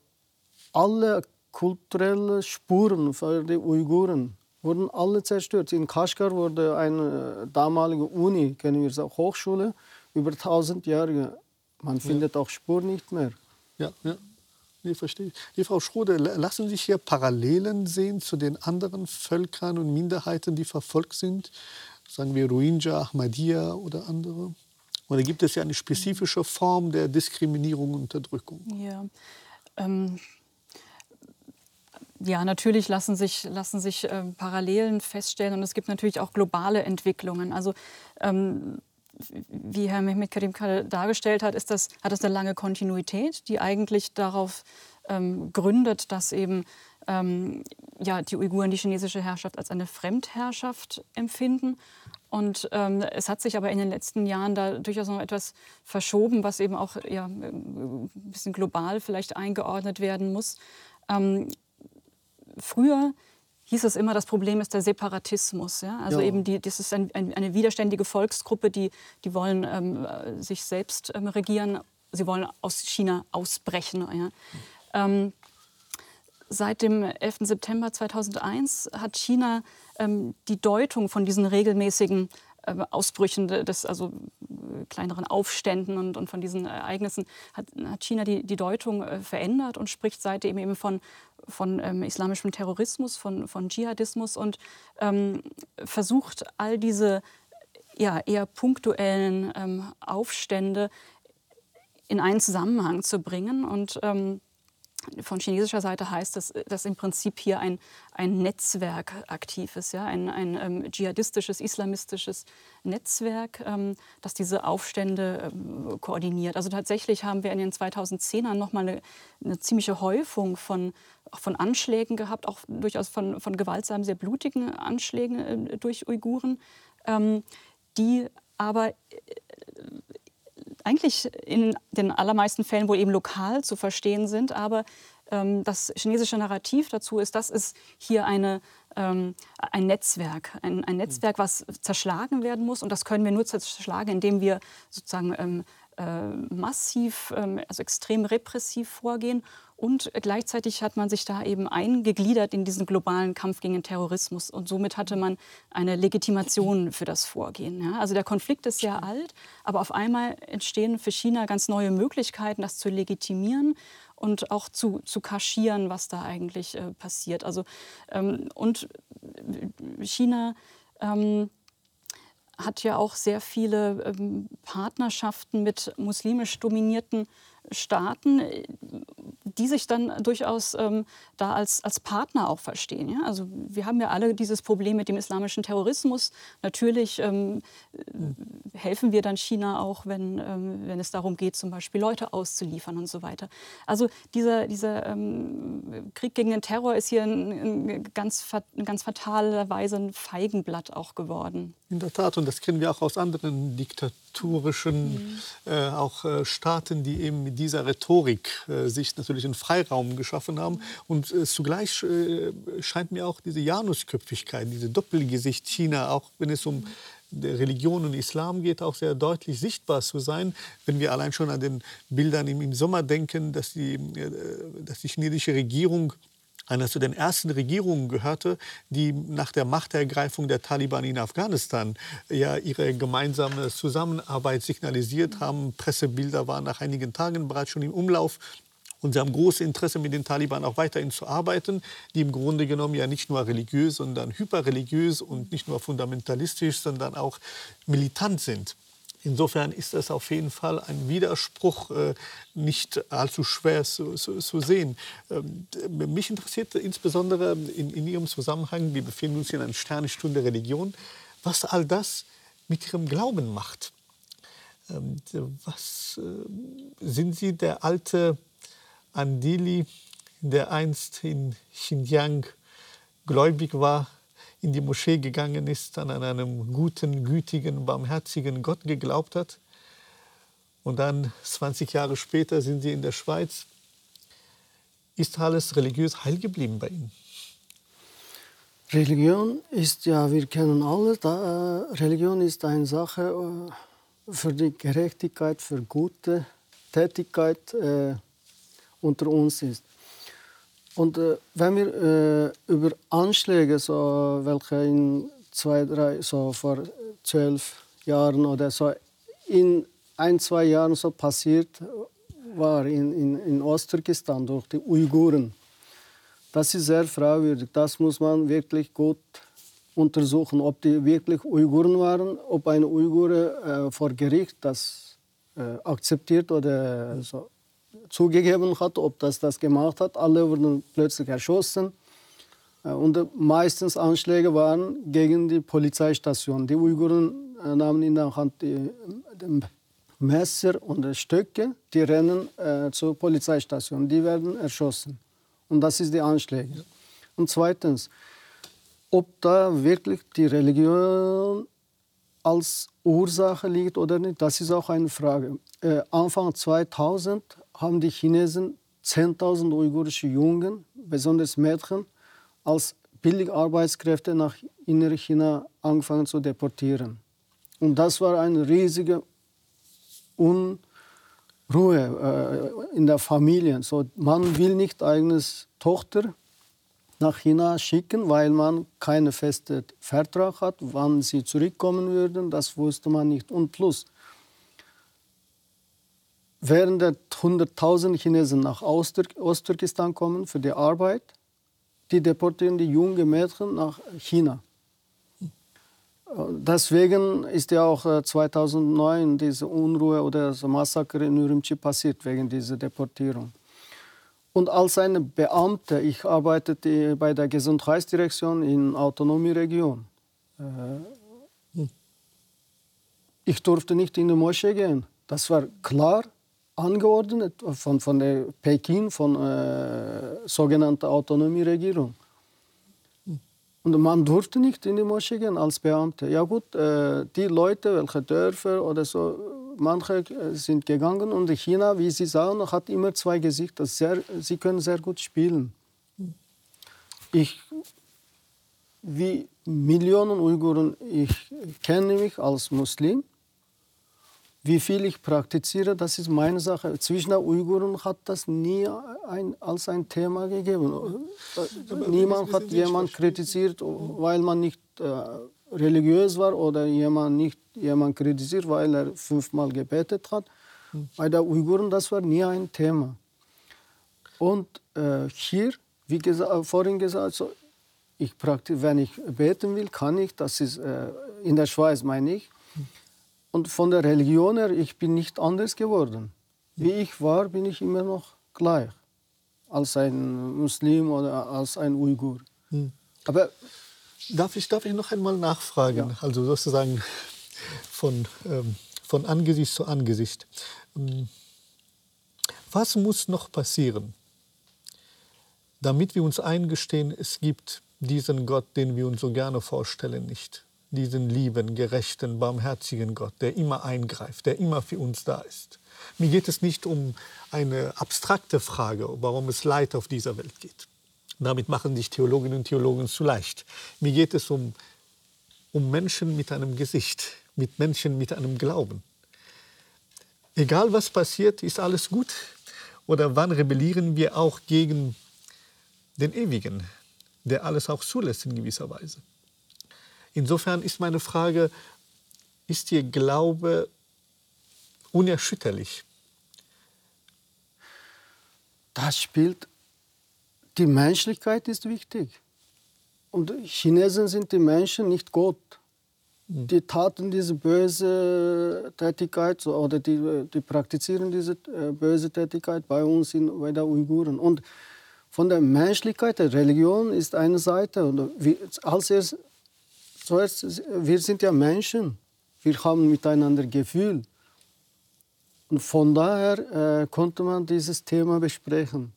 alle kulturellen Spuren für die Uiguren wurden alle zerstört. In Kaschgar wurde eine damalige Uni, kennen wir sagen, Hochschule, über 1000 Jahre. Man findet ja. auch Spuren nicht mehr. Ja, ja. Nee, verstehe ich. Die Frau Schrode, lassen sich hier Parallelen sehen zu den anderen Völkern und Minderheiten, die verfolgt sind? Sagen wir Rohingya, Ahmadiyya oder andere? Oder gibt es ja eine spezifische Form der Diskriminierung und Unterdrückung? Ja, ähm, ja, natürlich lassen sich, lassen sich äh, Parallelen feststellen und es gibt natürlich auch globale Entwicklungen. Also ähm, wie Herr Mehmet Karim gerade dargestellt hat, ist das, hat das eine lange Kontinuität, die eigentlich darauf ähm, gründet, dass eben ähm, ja, die Uiguren die chinesische Herrschaft als eine Fremdherrschaft empfinden. Und ähm, es hat sich aber in den letzten Jahren da durchaus noch etwas verschoben, was eben auch ja, ein bisschen global vielleicht eingeordnet werden muss. Ähm, früher hieß es immer, das Problem ist der Separatismus. Ja? Also ja. eben die, das ist ein, ein, eine widerständige Volksgruppe, die, die wollen ähm, sich selbst ähm, regieren. Sie wollen aus China ausbrechen. Ja? Ähm, seit dem 11. September 2001 hat China ähm, die Deutung von diesen regelmäßigen äh, Ausbrüchen des, also äh, kleineren Aufständen und, und von diesen Ereignissen hat, hat China die, die Deutung äh, verändert und spricht seitdem eben von, von ähm, islamischem Terrorismus, von, von Dschihadismus und ähm, versucht all diese ja, eher punktuellen ähm, Aufstände in einen Zusammenhang zu bringen und ähm, von chinesischer Seite heißt das, dass im Prinzip hier ein, ein Netzwerk aktiv ist, ja? ein, ein ähm, dschihadistisches, islamistisches Netzwerk, ähm, das diese Aufstände ähm, koordiniert. Also tatsächlich haben wir in den 2010ern nochmal eine, eine ziemliche Häufung von, von Anschlägen gehabt, auch durchaus von, von gewaltsamen, sehr blutigen Anschlägen äh, durch Uiguren, ähm, die aber äh, eigentlich in den allermeisten Fällen wohl eben lokal zu verstehen sind. Aber ähm, das chinesische Narrativ dazu ist, das ist hier eine, ähm, ein Netzwerk, ein, ein, Netzwerk, was zerschlagen werden muss. Und das können wir nur zerschlagen, indem wir sozusagen ähm, äh, massiv, ähm, also extrem repressiv vorgehen und gleichzeitig hat man sich da eben eingegliedert in diesen globalen Kampf gegen den Terrorismus. Und somit hatte man eine Legitimation für das Vorgehen. Ja? Also der Konflikt ist sehr alt, aber auf einmal entstehen für China ganz neue Möglichkeiten, das zu legitimieren und auch zu, zu kaschieren, was da eigentlich äh, passiert. Also, ähm, und China ähm, hat ja auch sehr viele ähm, Partnerschaften mit muslimisch dominierten Staaten, die sich dann durchaus ähm, da als, als Partner auch verstehen. Ja? Also wir haben ja alle dieses Problem mit dem islamischen Terrorismus. Natürlich ähm, helfen wir dann China auch, wenn, ähm, wenn es darum geht, zum Beispiel Leute auszuliefern und so weiter. Also dieser, dieser ähm, Krieg gegen den Terror ist hier in, in ganz, in ganz fataler Weise ein Feigenblatt auch geworden. In der Tat, und das kennen wir auch aus anderen diktatorischen mhm. äh, auch äh, Staaten, die eben mit dieser Rhetorik äh, sich natürlich einen Freiraum geschaffen haben. Und äh, zugleich äh, scheint mir auch diese Janusköpfigkeit, diese Doppelgesicht China, auch wenn es um Religion und Islam geht, auch sehr deutlich sichtbar zu sein. Wenn wir allein schon an den Bildern im, im Sommer denken, dass die, äh, dass die chinesische Regierung einer zu den ersten Regierungen gehörte, die nach der Machtergreifung der Taliban in Afghanistan ja ihre gemeinsame Zusammenarbeit signalisiert haben. Pressebilder waren nach einigen Tagen bereits schon im Umlauf. Und sie haben großes Interesse, mit den Taliban auch weiterhin zu arbeiten, die im Grunde genommen ja nicht nur religiös, sondern hyperreligiös und nicht nur fundamentalistisch, sondern auch militant sind. Insofern ist das auf jeden Fall ein Widerspruch äh, nicht allzu schwer zu, zu, zu sehen. Ähm, mich interessiert insbesondere in, in, Ihrem Zusammenhang, wir befinden uns in einer Sternstunde Religion, was all das mit Ihrem Glauben macht. Ähm, was äh, sind Sie der alte Andili, der einst in Xinjiang gläubig war, in die Moschee gegangen ist, an einen guten, gütigen, barmherzigen Gott geglaubt hat. Und dann 20 Jahre später sind sie in der Schweiz. Ist alles religiös heil geblieben bei Ihnen? Religion ist ja, wir kennen alle, da, äh, Religion ist eine Sache äh, für die Gerechtigkeit, für gute Tätigkeit äh, unter uns ist. Und äh, wenn wir äh, über Anschläge, so, welche in zwei, drei, so vor zwölf Jahren oder so in ein, zwei Jahren so passiert war in, in, in Osttürkestan durch die Uiguren, das ist sehr fragwürdig. Das muss man wirklich gut untersuchen, ob die wirklich Uiguren waren, ob ein Uigure äh, vor Gericht das äh, akzeptiert oder so zugegeben hat, ob das das gemacht hat. Alle wurden plötzlich erschossen. Äh, und meistens Anschläge waren gegen die Polizeistation. Die Uiguren äh, nahmen in der Hand die, die Messer und Stöcke, die rennen äh, zur Polizeistation. Die werden erschossen. Und das ist die Anschläge. Und zweitens, ob da wirklich die Religion als Ursache liegt oder nicht, das ist auch eine Frage. Äh, Anfang 2000 haben die Chinesen 10.000 uigurische Jungen, besonders Mädchen, als Billigarbeitskräfte nach Innerchina angefangen zu deportieren. Und das war eine riesige Unruhe äh, in der Familie. So, man will nicht eigenes Tochter nach China schicken, weil man keinen festen Vertrag hat, wann sie zurückkommen würden. Das wusste man nicht. Und plus, während 100.000 Chinesen nach Osttürkistan kommen für die Arbeit, die deportieren die jungen Mädchen nach China. Deswegen ist ja auch 2009 äh, diese Unruhe oder das Massaker in Urumqi passiert, wegen dieser Deportierung. Und als ein Beamter, ich arbeitete bei der Gesundheitsdirektion in Autonomieregion. Äh, hm. Ich durfte nicht in die Moschee gehen. Das war klar angeordnet von, von der Peking, von äh, sogenannter Autonomieregierung. Und man durfte nicht in die Moschee gehen als Beamter. Ja gut, äh, die Leute, welche Dörfer oder so, manche äh, sind gegangen und China, wie Sie sagen, hat immer zwei Gesichter. Sehr, sie können sehr gut spielen. Ich, wie Millionen Uiguren, ich kenne mich als Muslim Wie viel ich praktiziere, das ist meine Sache. Zwischen den Uiguren hat das nie ein, als ein Thema gegeben. Niemand hat jemand kritisiert, weil man nicht äh, religiös war oder jemand nicht jemand kritisiert, weil er fünfmal gebetet hat. Bei den Uiguren das war nie ein Thema. Und äh, hier, wie gesagt, vorhin gesagt, so, ich wenn ich beten will, kann ich. Das ist äh, in der Schweiz meine ich. Und von der Religion her, ich bin nicht anders geworden. Wie ich war, bin ich immer noch gleich als ein Muslim oder als ein Uigur. Hm. Aber darf ich, darf ich noch einmal nachfragen? Ja. Also sozusagen von, ähm, von Angesicht zu Angesicht. Ähm, was muss noch passieren, damit wir uns eingestehen, es gibt diesen Gott, den wir uns so gerne vorstellen, nicht? Diesen lieben, gerechten, barmherzigen Gott, der immer eingreift, der immer für uns da ist. Mir geht es nicht um eine abstrakte Frage, warum es Leid auf dieser Welt geht. Damit machen sich Theologinnen und Theologen zu leicht. Mir geht es um, um Menschen mit einem Gesicht, mit Menschen mit einem Glauben. Egal was passiert, ist alles gut. Oder wann rebellieren wir auch gegen den Ewigen, der alles auch zulässt in gewisser Weise? Insofern ist meine Frage, ist Ihr Glaube unerschütterlich? Das spielt, die Menschlichkeit ist wichtig. Und Chinesen sind die Menschen, nicht Gott. Hm. Die taten diese böse Tätigkeit oder die, die praktizieren diese äh, böse Tätigkeit bei uns in, bei den Uiguren. Und von der Menschlichkeit, der Religion ist eine Seite. Und als erstes Zuerst, wir sind ja Menschen. Wir haben miteinander Gefühl. Und von daher äh, konnte man dieses Thema besprechen.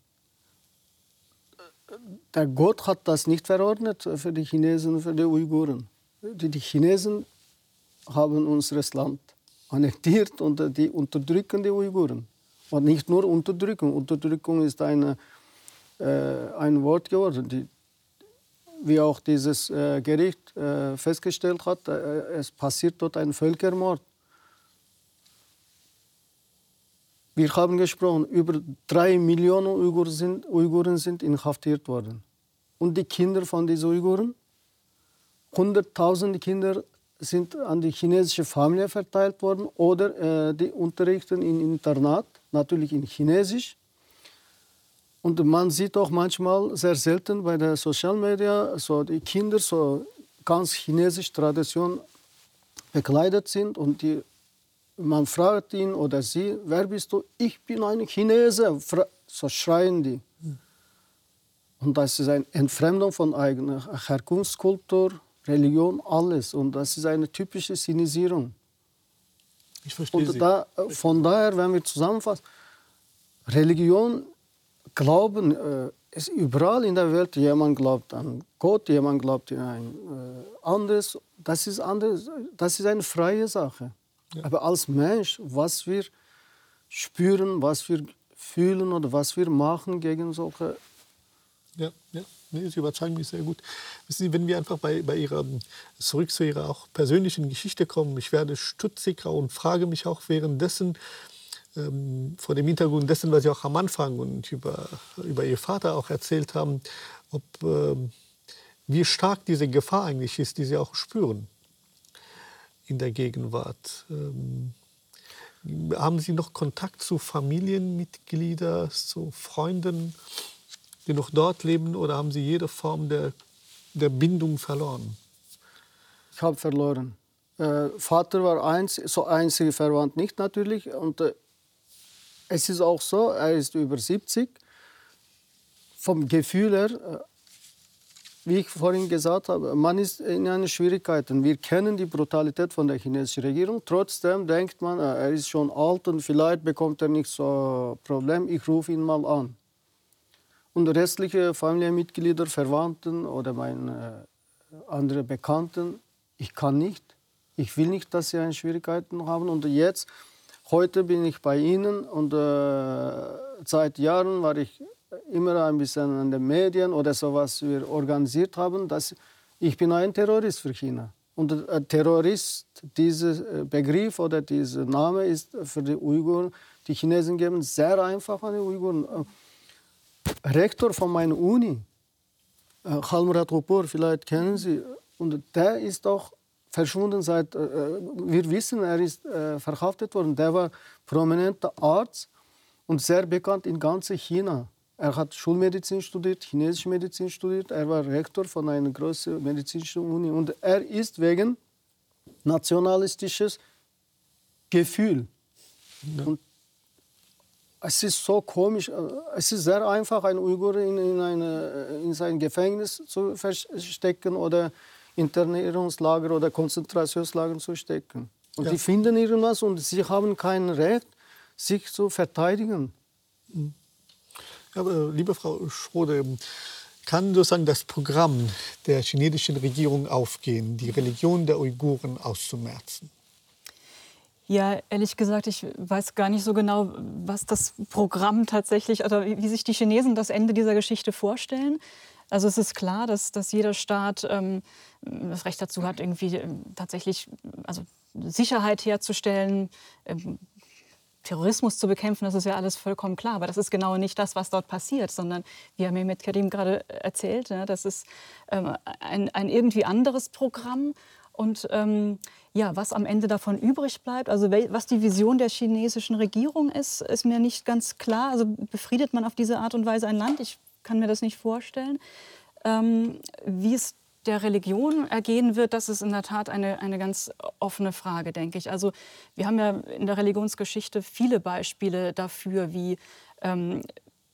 Der Gott hat das nicht verordnet für die Chinesen und für die Uiguren. Die, die Chinesen haben unser Land annektiert und die unterdrücken die Uiguren. Und nicht nur Unterdrückung. Unterdrückung ist eine, äh, ein Wort geworden. Die, wie auch dieses äh, Gericht äh, festgestellt hat, äh, es passiert dort ein Völkermord. Wir haben gesprochen, über drei Millionen Uiguren sind, Uiguren sind inhaftiert worden. Und die Kinder von diesen Uiguren, hunderttausende Kinder sind an die chinesische Familie verteilt worden oder äh, die unterrichten in Internat, natürlich in Chinesisch. Und man sieht auch manchmal sehr selten bei den Social Media, so die Kinder so ganz chinesische Tradition bekleidet sind und die, man fragt ihn oder sie, wer bist du? Ich bin ein Chinese, so schreien die. Und das ist eine Entfremdung von eigener Herkunftskultur, Religion, alles. Und das ist eine typische Sinisierung. Ich verstehe und da, von daher, wenn wir zusammenfassen, Religion Glauben äh, ist überall in der Welt. Jemand glaubt an Gott, jemand glaubt an ein äh, anderes. Das ist, anders, das ist eine freie Sache. Ja. Aber als Mensch, was wir spüren, was wir fühlen oder was wir machen gegen solche. Ja, ja. Nee, Sie überzeugen mich sehr gut. Wissen Sie, wenn wir einfach bei, bei Ihrer, zurück zu Ihrer auch persönlichen Geschichte kommen, ich werde stutziger und frage mich auch währenddessen, vor dem Hintergrund dessen, was Sie auch am Anfang und über, über Ihr Vater auch erzählt haben, ob, ähm, wie stark diese Gefahr eigentlich ist, die Sie auch spüren in der Gegenwart. Ähm, haben Sie noch Kontakt zu Familienmitgliedern, zu Freunden, die noch dort leben, oder haben Sie jede Form der, der Bindung verloren? Ich habe verloren. Äh, Vater war eins, so einzige Verwandt nicht natürlich. Und äh, es ist auch so, er ist über 70. Vom Gefühl her, äh, wie ich vorhin gesagt habe, man ist in einer Schwierigkeiten. Wir kennen die Brutalität von der chinesischen Regierung. Trotzdem denkt man, äh, er ist schon alt und vielleicht bekommt er nicht so ein Problem. Ich rufe ihn mal an. Und restliche Familienmitglieder, Verwandten oder meine äh, andere Bekannten, ich kann nicht. Ich will nicht, dass sie Schwierigkeiten haben. Und jetzt Heute bin ich bei Ihnen und äh, seit Jahren war ich immer ein bisschen an den Medien oder so, was wir organisiert haben. Dass ich bin ein Terrorist für China. Und äh, Terrorist, dieser Begriff oder dieser Name ist für die Uiguren, die Chinesen geben sehr einfach an die Uiguren. Rektor von meiner Uni, Khalmurat Rupur, vielleicht kennen Sie, und der ist auch verschwunden seit, wir wissen, er ist verhaftet worden. Der war prominenter Arzt und sehr bekannt in ganz China. Er hat Schulmedizin studiert, chinesische Medizin studiert. Er war Rektor von einer großen medizinischen Uni. Und er ist wegen nationalistisches Gefühl. Ja. Und es ist so komisch. Es ist sehr einfach, einen Uigur in, in, eine, in sein Gefängnis zu verstecken oder Internierungslager oder Konzentrationslager zu stecken. Und ja. die finden irgendwas und sie haben kein Recht, sich zu verteidigen. Mhm. Aber, liebe Frau Schrode, kann sozusagen das Programm der chinesischen Regierung aufgehen, die Religion der Uiguren auszumerzen? Ja, ehrlich gesagt, ich weiß gar nicht so genau, was das Programm tatsächlich oder wie sich die Chinesen das Ende dieser Geschichte vorstellen. Also es ist klar, dass, dass jeder Staat ähm, das Recht dazu hat, irgendwie ähm, tatsächlich also Sicherheit herzustellen, ähm, Terrorismus zu bekämpfen, das ist ja alles vollkommen klar. Aber das ist genau nicht das, was dort passiert, sondern wie mit Karim gerade erzählt, ne, das ist ähm, ein, ein irgendwie anderes Programm. Und ähm, ja, was am Ende davon übrig bleibt, also was die Vision der chinesischen Regierung ist, ist mir nicht ganz klar. Also befriedet man auf diese Art und Weise ein Land? Ich kann mir das nicht vorstellen. Ähm, wie es der Religion ergehen wird, das ist in der Tat eine, eine ganz offene Frage, denke ich. Also wir haben ja in der Religionsgeschichte viele Beispiele dafür, wie ähm,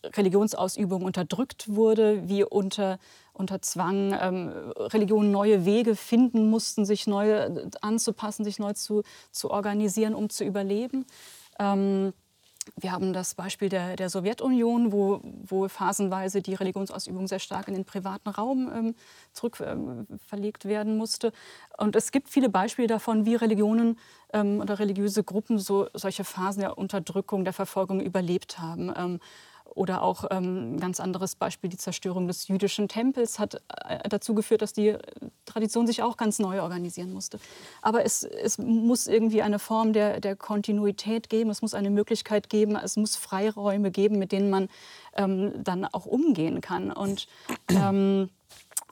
Religionsausübung unterdrückt wurde, wie unter, unter Zwang ähm, Religionen neue Wege finden mussten, sich neu anzupassen, sich neu zu, zu organisieren, um zu überleben. Ähm, wir haben das Beispiel der, der Sowjetunion, wo, wo, phasenweise die Religionsausübung sehr stark in den privaten Raum ähm, zurück ähm, werden musste. Und es gibt viele Beispiele davon, wie Religionen ähm, oder religiöse Gruppen so, solche Phasen der Unterdrückung, der Verfolgung überlebt haben. Oder auch ein ähm, ganz anderes Beispiel, die Zerstörung des jüdischen Tempels hat äh, dazu geführt, dass die Tradition sich auch ganz neu organisieren musste. Aber es, es muss irgendwie eine Form der, der Kontinuität geben, es muss eine Möglichkeit geben, es muss Freiräume geben, mit denen man ähm, dann auch umgehen kann. Und ähm,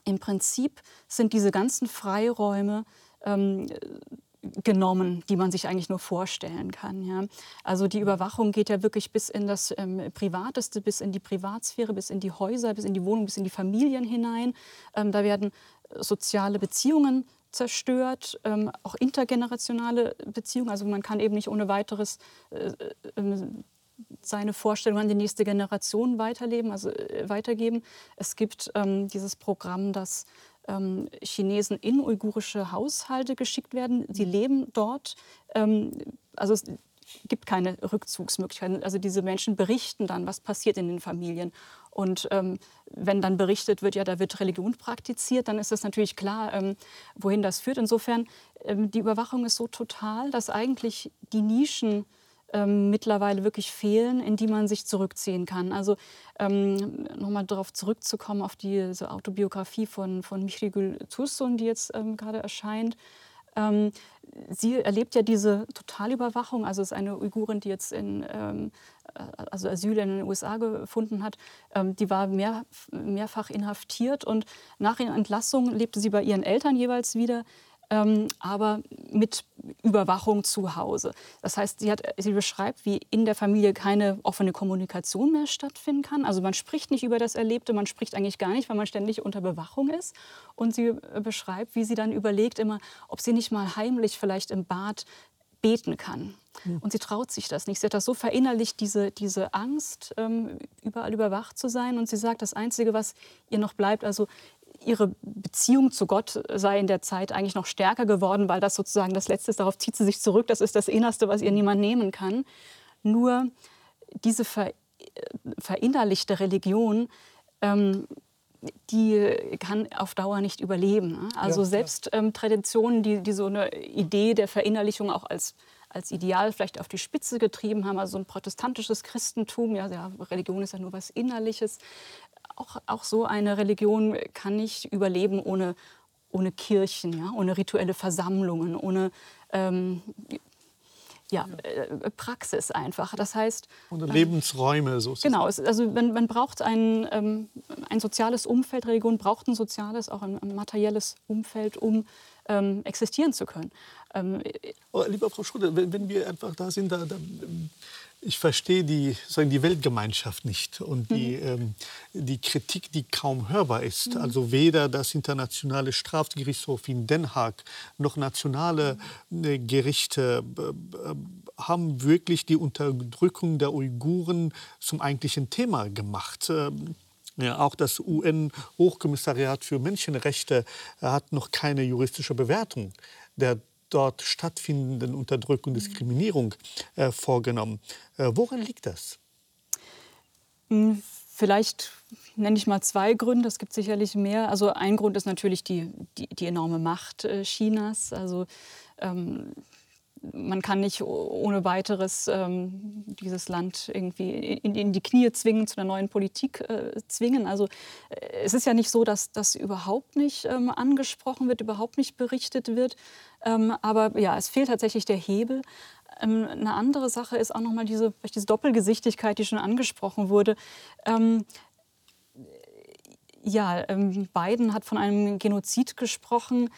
im Prinzip sind diese ganzen Freiräume ähm, genommen, die man sich eigentlich nur vorstellen kann. Ja. Also die Überwachung geht ja wirklich bis in das ähm, Privateste, bis in die Privatsphäre, bis in die Häuser, bis in die Wohnung, bis in die Familien hinein. Ähm, da werden soziale Beziehungen zerstört, ähm, auch intergenerationale Beziehungen. Also man kann eben nicht ohne weiteres äh, äh, seine Vorstellungen an die nächste Generation weiterleben, also äh, weitergeben. Es gibt ähm, dieses Programm, das ähm, Chinesen in uigurische Haushalte geschickt werden. Sie leben dort. Ähm, also es gibt keine Rückzugsmöglichkeiten. Also diese Menschen berichten dann, was passiert in den Familien. Und ähm, wenn dann berichtet wird, ja, da wird Religion praktiziert, dann ist es natürlich klar, ähm, wohin das führt. Insofern, ähm, die Überwachung ist so total, dass eigentlich die Nischen ähm, mittlerweile wirklich fehlen, in die man sich zurückziehen kann. Also ähm, nochmal darauf zurückzukommen, auf diese Autobiografie von, von Michigül Tursun, die jetzt ähm, gerade erscheint. Ähm, sie erlebt ja diese Totalüberwachung, also ist eine Uigurin, die jetzt in, ähm, äh, also Asyl in den USA gefunden hat. Ähm, die war mehr, mehrfach inhaftiert und nach ihrer Entlassung lebte sie bei ihren Eltern jeweils wieder ähm, aber mit Überwachung zu Hause. Das heißt, sie, hat, sie beschreibt, wie in der Familie keine offene Kommunikation mehr stattfinden kann. Also man spricht nicht über das Erlebte, man spricht eigentlich gar nicht, weil man ständig unter Bewachung ist. Und sie äh, beschreibt, wie sie dann überlegt immer, ob sie nicht mal heimlich vielleicht im Bad beten kann. Und sie traut sich das nicht. Sie hat das so verinnerlicht, diese, diese Angst, ähm, überall überwacht zu sein. Und sie sagt, das Einzige, was ihr noch bleibt, also ihre Beziehung zu Gott sei in der Zeit eigentlich noch stärker geworden, weil das sozusagen das Letzte ist. Darauf zieht sie sich zurück. Das ist das Innerste, was ihr niemand nehmen kann. Nur diese ver verinnerlichte Religion, ähm, die kann auf Dauer nicht überleben. Ne? Also ja, selbst ähm, Traditionen, die, die so eine Idee der Verinnerlichung auch als als Ideal vielleicht auf die Spitze getrieben haben, also ein protestantisches Christentum, ja, ja Religion ist ja nur was Innerliches, auch, auch so eine Religion kann nicht überleben ohne ohne Kirchen, ja, ohne rituelle Versammlungen, ohne ähm, ja, äh, Praxis einfach. Das heißt. Und Lebensräume sozusagen. Genau, also man, man braucht ein, ähm, ein soziales Umfeld, Religion braucht ein soziales, auch ein, ein materielles Umfeld, um ähm, existieren zu können. Ähm, lieber Frau Schröder, wenn, wenn, wir einfach da sind, da, da ich verstehe die, sagen, die Weltgemeinschaft nicht und die, mhm. ähm, die Kritik, die kaum hörbar ist. Mhm. Also weder das internationale Strafgerichtshof in Den Haag noch nationale äh, Gerichte äh, haben wirklich die Unterdrückung der Uiguren zum eigentlichen Thema gemacht. Ähm, ja, auch das UN-Hochkommissariat für Menschenrechte hat noch keine juristische Bewertung der dort stattfindenden Unterdrückung und Diskriminierung äh, vorgenommen. Äh, woran liegt das? Hm, vielleicht nenne ich mal zwei Gründe. Es gibt sicherlich mehr. Also ein Grund ist natürlich die, die, die enorme Macht äh, Chinas. Also ähm, man kann nicht ohne weiteres ähm, dieses Land irgendwie in, in, die Knie zwingen, zu einer neuen Politik äh, zwingen. Also äh, es ist ja nicht so, dass das überhaupt nicht ähm, angesprochen wird, überhaupt nicht berichtet wird. Ähm, aber ja, es fehlt tatsächlich der Hebel. Ähm, eine andere Sache ist auch nochmal diese, diese Doppelgesichtigkeit, die schon angesprochen wurde. Ähm, ja, ähm, Biden hat von einem Genozid gesprochen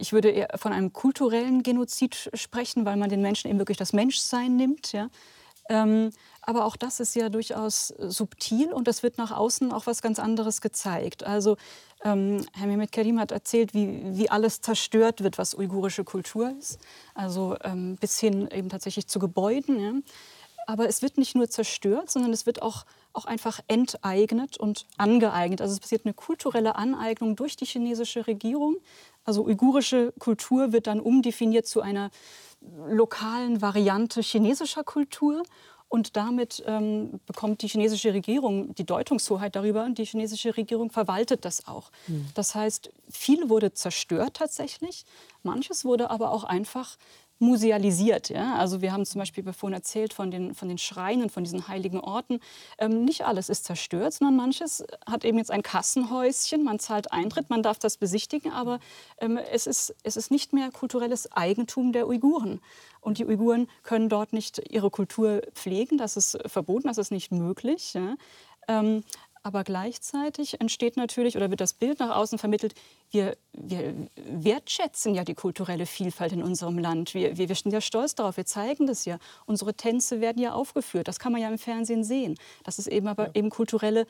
ich würde eher von einem kulturellen Genozid sprechen, weil man den Menschen eben wirklich das Menschsein nimmt. Ja? Ähm, aber auch das ist ja durchaus subtil und es wird nach außen auch was ganz anderes gezeigt. Also ähm, Herr Mehmet Karim hat erzählt, wie, wie alles zerstört wird, was uigurische Kultur ist. Also ähm, bis hin eben tatsächlich zu Gebäuden. Ja? Aber es wird nicht nur zerstört, sondern es wird auch, auch einfach enteignet und angeeignet. Also es passiert eine kulturelle Aneignung durch die chinesische Regierung. Also uigurische Kultur wird dann umdefiniert zu einer lokalen Variante chinesischer Kultur. Und damit ähm, bekommt die chinesische Regierung die Deutungshoheit darüber. Und die chinesische Regierung verwaltet das auch. Mhm. Das heißt, viel wurde zerstört tatsächlich. Manches wurde aber auch einfach musealisiert. Ja? Also wir haben zum Beispiel vorhin erzählt von den, von den Schreinen, von diesen heiligen Orten. Ähm, nicht alles ist zerstört, sondern manches hat eben jetzt ein Kassenhäuschen, man zahlt Eintritt, man darf das besichtigen, aber ähm, es, ist, es ist nicht mehr kulturelles Eigentum der Uiguren. Und die Uiguren können dort nicht ihre Kultur pflegen, das ist verboten, das ist nicht möglich. Ja? Ähm, aber gleichzeitig entsteht natürlich oder wird das Bild nach außen vermittelt, wir, wir wertschätzen ja die kulturelle Vielfalt in unserem Land. Wir, wir, wir sind ja stolz darauf, wir zeigen das ja. Unsere Tänze werden ja aufgeführt, das kann man ja im Fernsehen sehen. Das ist eben aber ja. eben kulturelle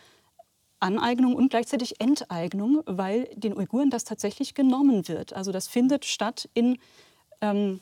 Aneignung und gleichzeitig Enteignung, weil den Uiguren das tatsächlich genommen wird. Also das findet statt in, ähm,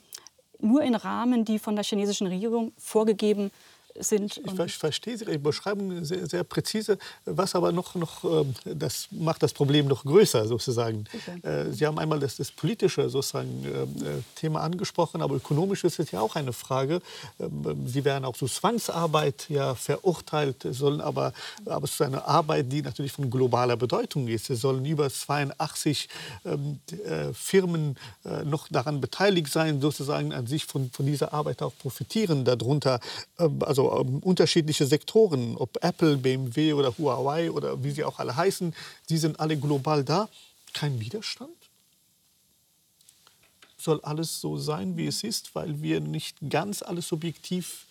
nur in Rahmen, die von der chinesischen Regierung vorgegeben werden sind. Ich, verstehe Ihre Beschreibung sehr, sehr, präzise. Was aber noch, noch ähm, das macht das Problem noch größer sozusagen. Okay. Äh, Sie haben einmal das, das politische sozusagen ähm, äh, Thema angesprochen, aber ökonomisch ist es ja auch eine Frage. Ähm, Sie werden auch zu Zwangsarbeit ja verurteilt, sollen aber, aber es ist eine Arbeit, die natürlich von globaler Bedeutung ist. Es sollen über 82 ähm, äh, Firmen noch daran beteiligt sein, sozusagen an sich von, von dieser Arbeit auch profitieren. Darunter also ähm, unterschiedliche Sektoren, ob Apple, BMW oder Huawei oder wie sie auch alle heißen, die sind alle global da. Kein Widerstand? Soll alles so sein, wie es ist, weil wir nicht ganz alles objektiv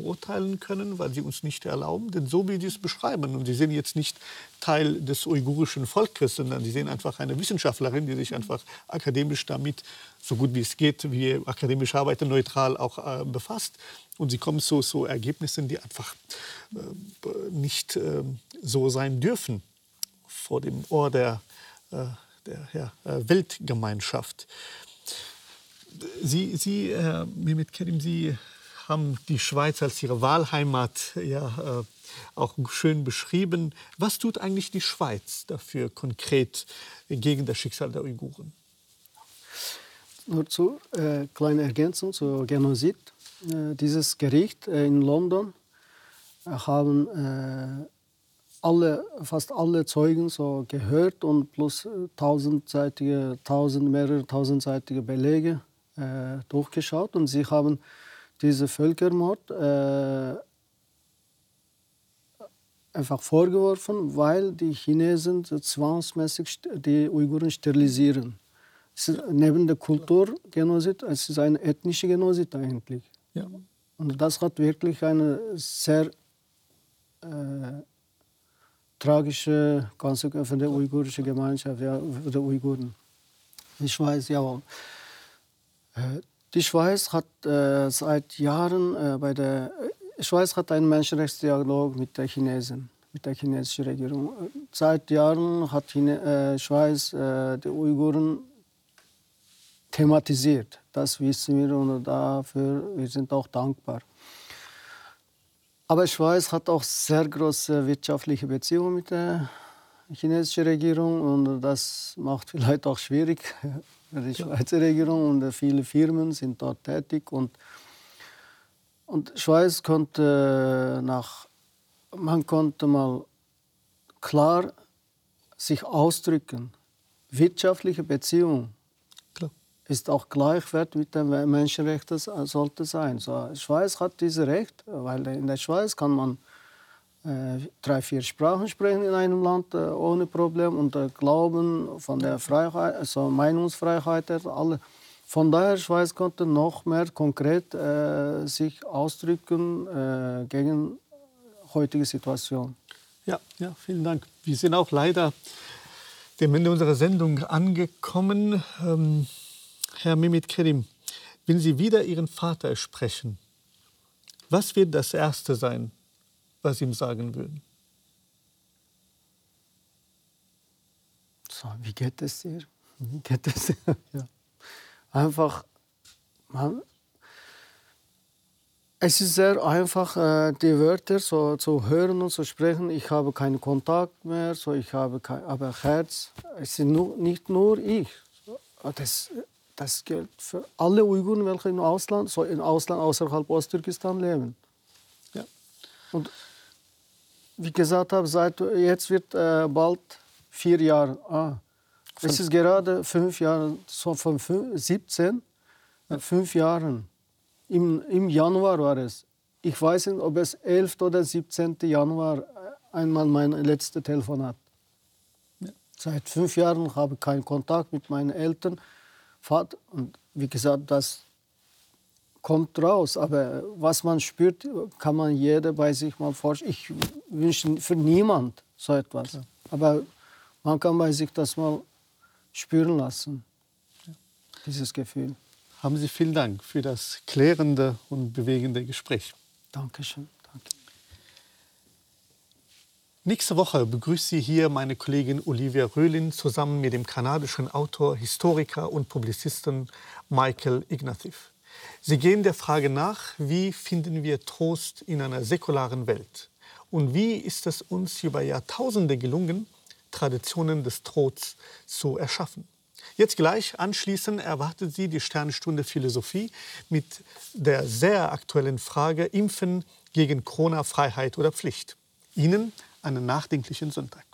beurteilen können, weil sie uns nicht erlauben. Denn so wie Sie es beschreiben, und Sie sind jetzt nicht Teil des uigurischen Volkes, sondern Sie sind einfach eine Wissenschaftlerin, die sich einfach akademisch damit, so gut wie es geht, wie akademische Arbeit neutral auch äh, befasst. Und Sie kommen zu so Ergebnissen, die einfach äh, nicht äh, so sein dürfen vor dem Ohr der, äh, der ja, äh, Weltgemeinschaft. Sie, Sie Herr Mehmet Kerim, Sie haben die Schweiz als ihre Wahlheimat ja, äh, auch schön beschrieben. Was tut eigentlich die Schweiz dafür konkret gegen das Schicksal der Uiguren? Nur zu äh, kleine Ergänzung zu Genozid. Äh, dieses Gericht äh, in London äh, haben äh, alle, fast alle Zeugen so gehört und plus tausendseitige, tausend, mehrere tausendseitige Belege durchgeschaut und sie haben dieser Völkermord äh, einfach vorgeworfen, weil die Chinesen zwangsmäßig die Uiguren sterilisieren. Ist, neben der Kulturgenozid, es ist ein ethnischer Genozid eigentlich. Ja. Und das hat wirklich eine sehr äh, tragische Konsequenz für die uigurische Gemeinschaft, ja, für die Uiguren. Die Schweiz, jawohl. Äh, die Schweiz hat äh, seit Jahren äh, bei der Schweiz hat einen Menschenrechtsdialog mit der Chinesen, mit der chinesischen Regierung. Seit Jahren hat die äh, Schweiz äh, die Uiguren thematisiert. Das wissen wir und dafür wir sind auch dankbar. Aber Schweiz hat auch sehr große wirtschaftliche Beziehungen mit der chinesischen Regierung und das macht vielleicht auch schwierig die Schweizer Regierung und viele Firmen sind dort tätig und und Schweiz konnte nach, man konnte mal klar sich ausdrücken. Wirtschaftliche Beziehung klar. ist auch gleichwertig mit den Menschenrechten sollte sein. So, Schweiz hat dieses Recht, weil in der Schweiz kann man äh, drei, vier Sprachen sprechen in einem Land äh, ohne Problem und äh, Glauben von der Freiheit, also Meinungsfreiheit, alle von daher Schweiz konnte noch mehr konkret äh, sich ausdrücken äh, gegen heutige Situation. Ja, ja, vielen Dank. Wir sind auch leider dem Ende unserer Sendung angekommen. Ähm, Herr Mehmet Kerim, wenn Sie wieder Ihren Vater sprechen, was wird das Erste sein, was ihm sagen würden? So, wie geht es dir? Wie geht es dir? ja einfach, man, es ist sehr einfach, äh, die Wörter so zu hören und zu sprechen. Ich habe keinen Kontakt mehr, so ich habe kein aber Herz. Es ist nur, nicht nur ich. Das, das gilt für alle Uiguren, welche im Ausland, so im Ausland außerhalb Osttürkistan leben. Ja. Und wie gesagt habe, seit jetzt wird äh, bald vier Jahre. Ah, es ist gerade fünf Jahre, so von 17, ja. fünf Jahren. Im, Im Januar war es. Ich weiß nicht, ob es 11. oder 17. Januar einmal mein letztes Telefonat. Ja. Seit fünf Jahren habe ich keinen Kontakt mit meinen Eltern. Vater, und wie gesagt, das kommt raus. Aber was man spürt, kann man jeder bei sich mal vorstellen. Ich wünsche für niemand so etwas. Ja. Aber man kann bei sich das mal spüren lassen, dieses Gefühl. Haben Sie vielen Dank für das klärende und bewegende Gespräch. Dankeschön. Danke. Nächste Woche begrüßt Sie hier meine Kollegin Olivia Röhlin zusammen mit dem kanadischen Autor, Historiker und Publizisten Michael Ignatieff. Sie gehen der Frage nach, wie finden wir Trost in einer säkularen Welt? Und wie ist es uns über Jahrtausende gelungen, Traditionen des Trots zu erschaffen. Jetzt gleich anschließend erwartet Sie die Sternstunde Philosophie mit der sehr aktuellen Frage Impfen gegen Corona, Freiheit oder Pflicht. Ihnen einen nachdenklichen Sonntag.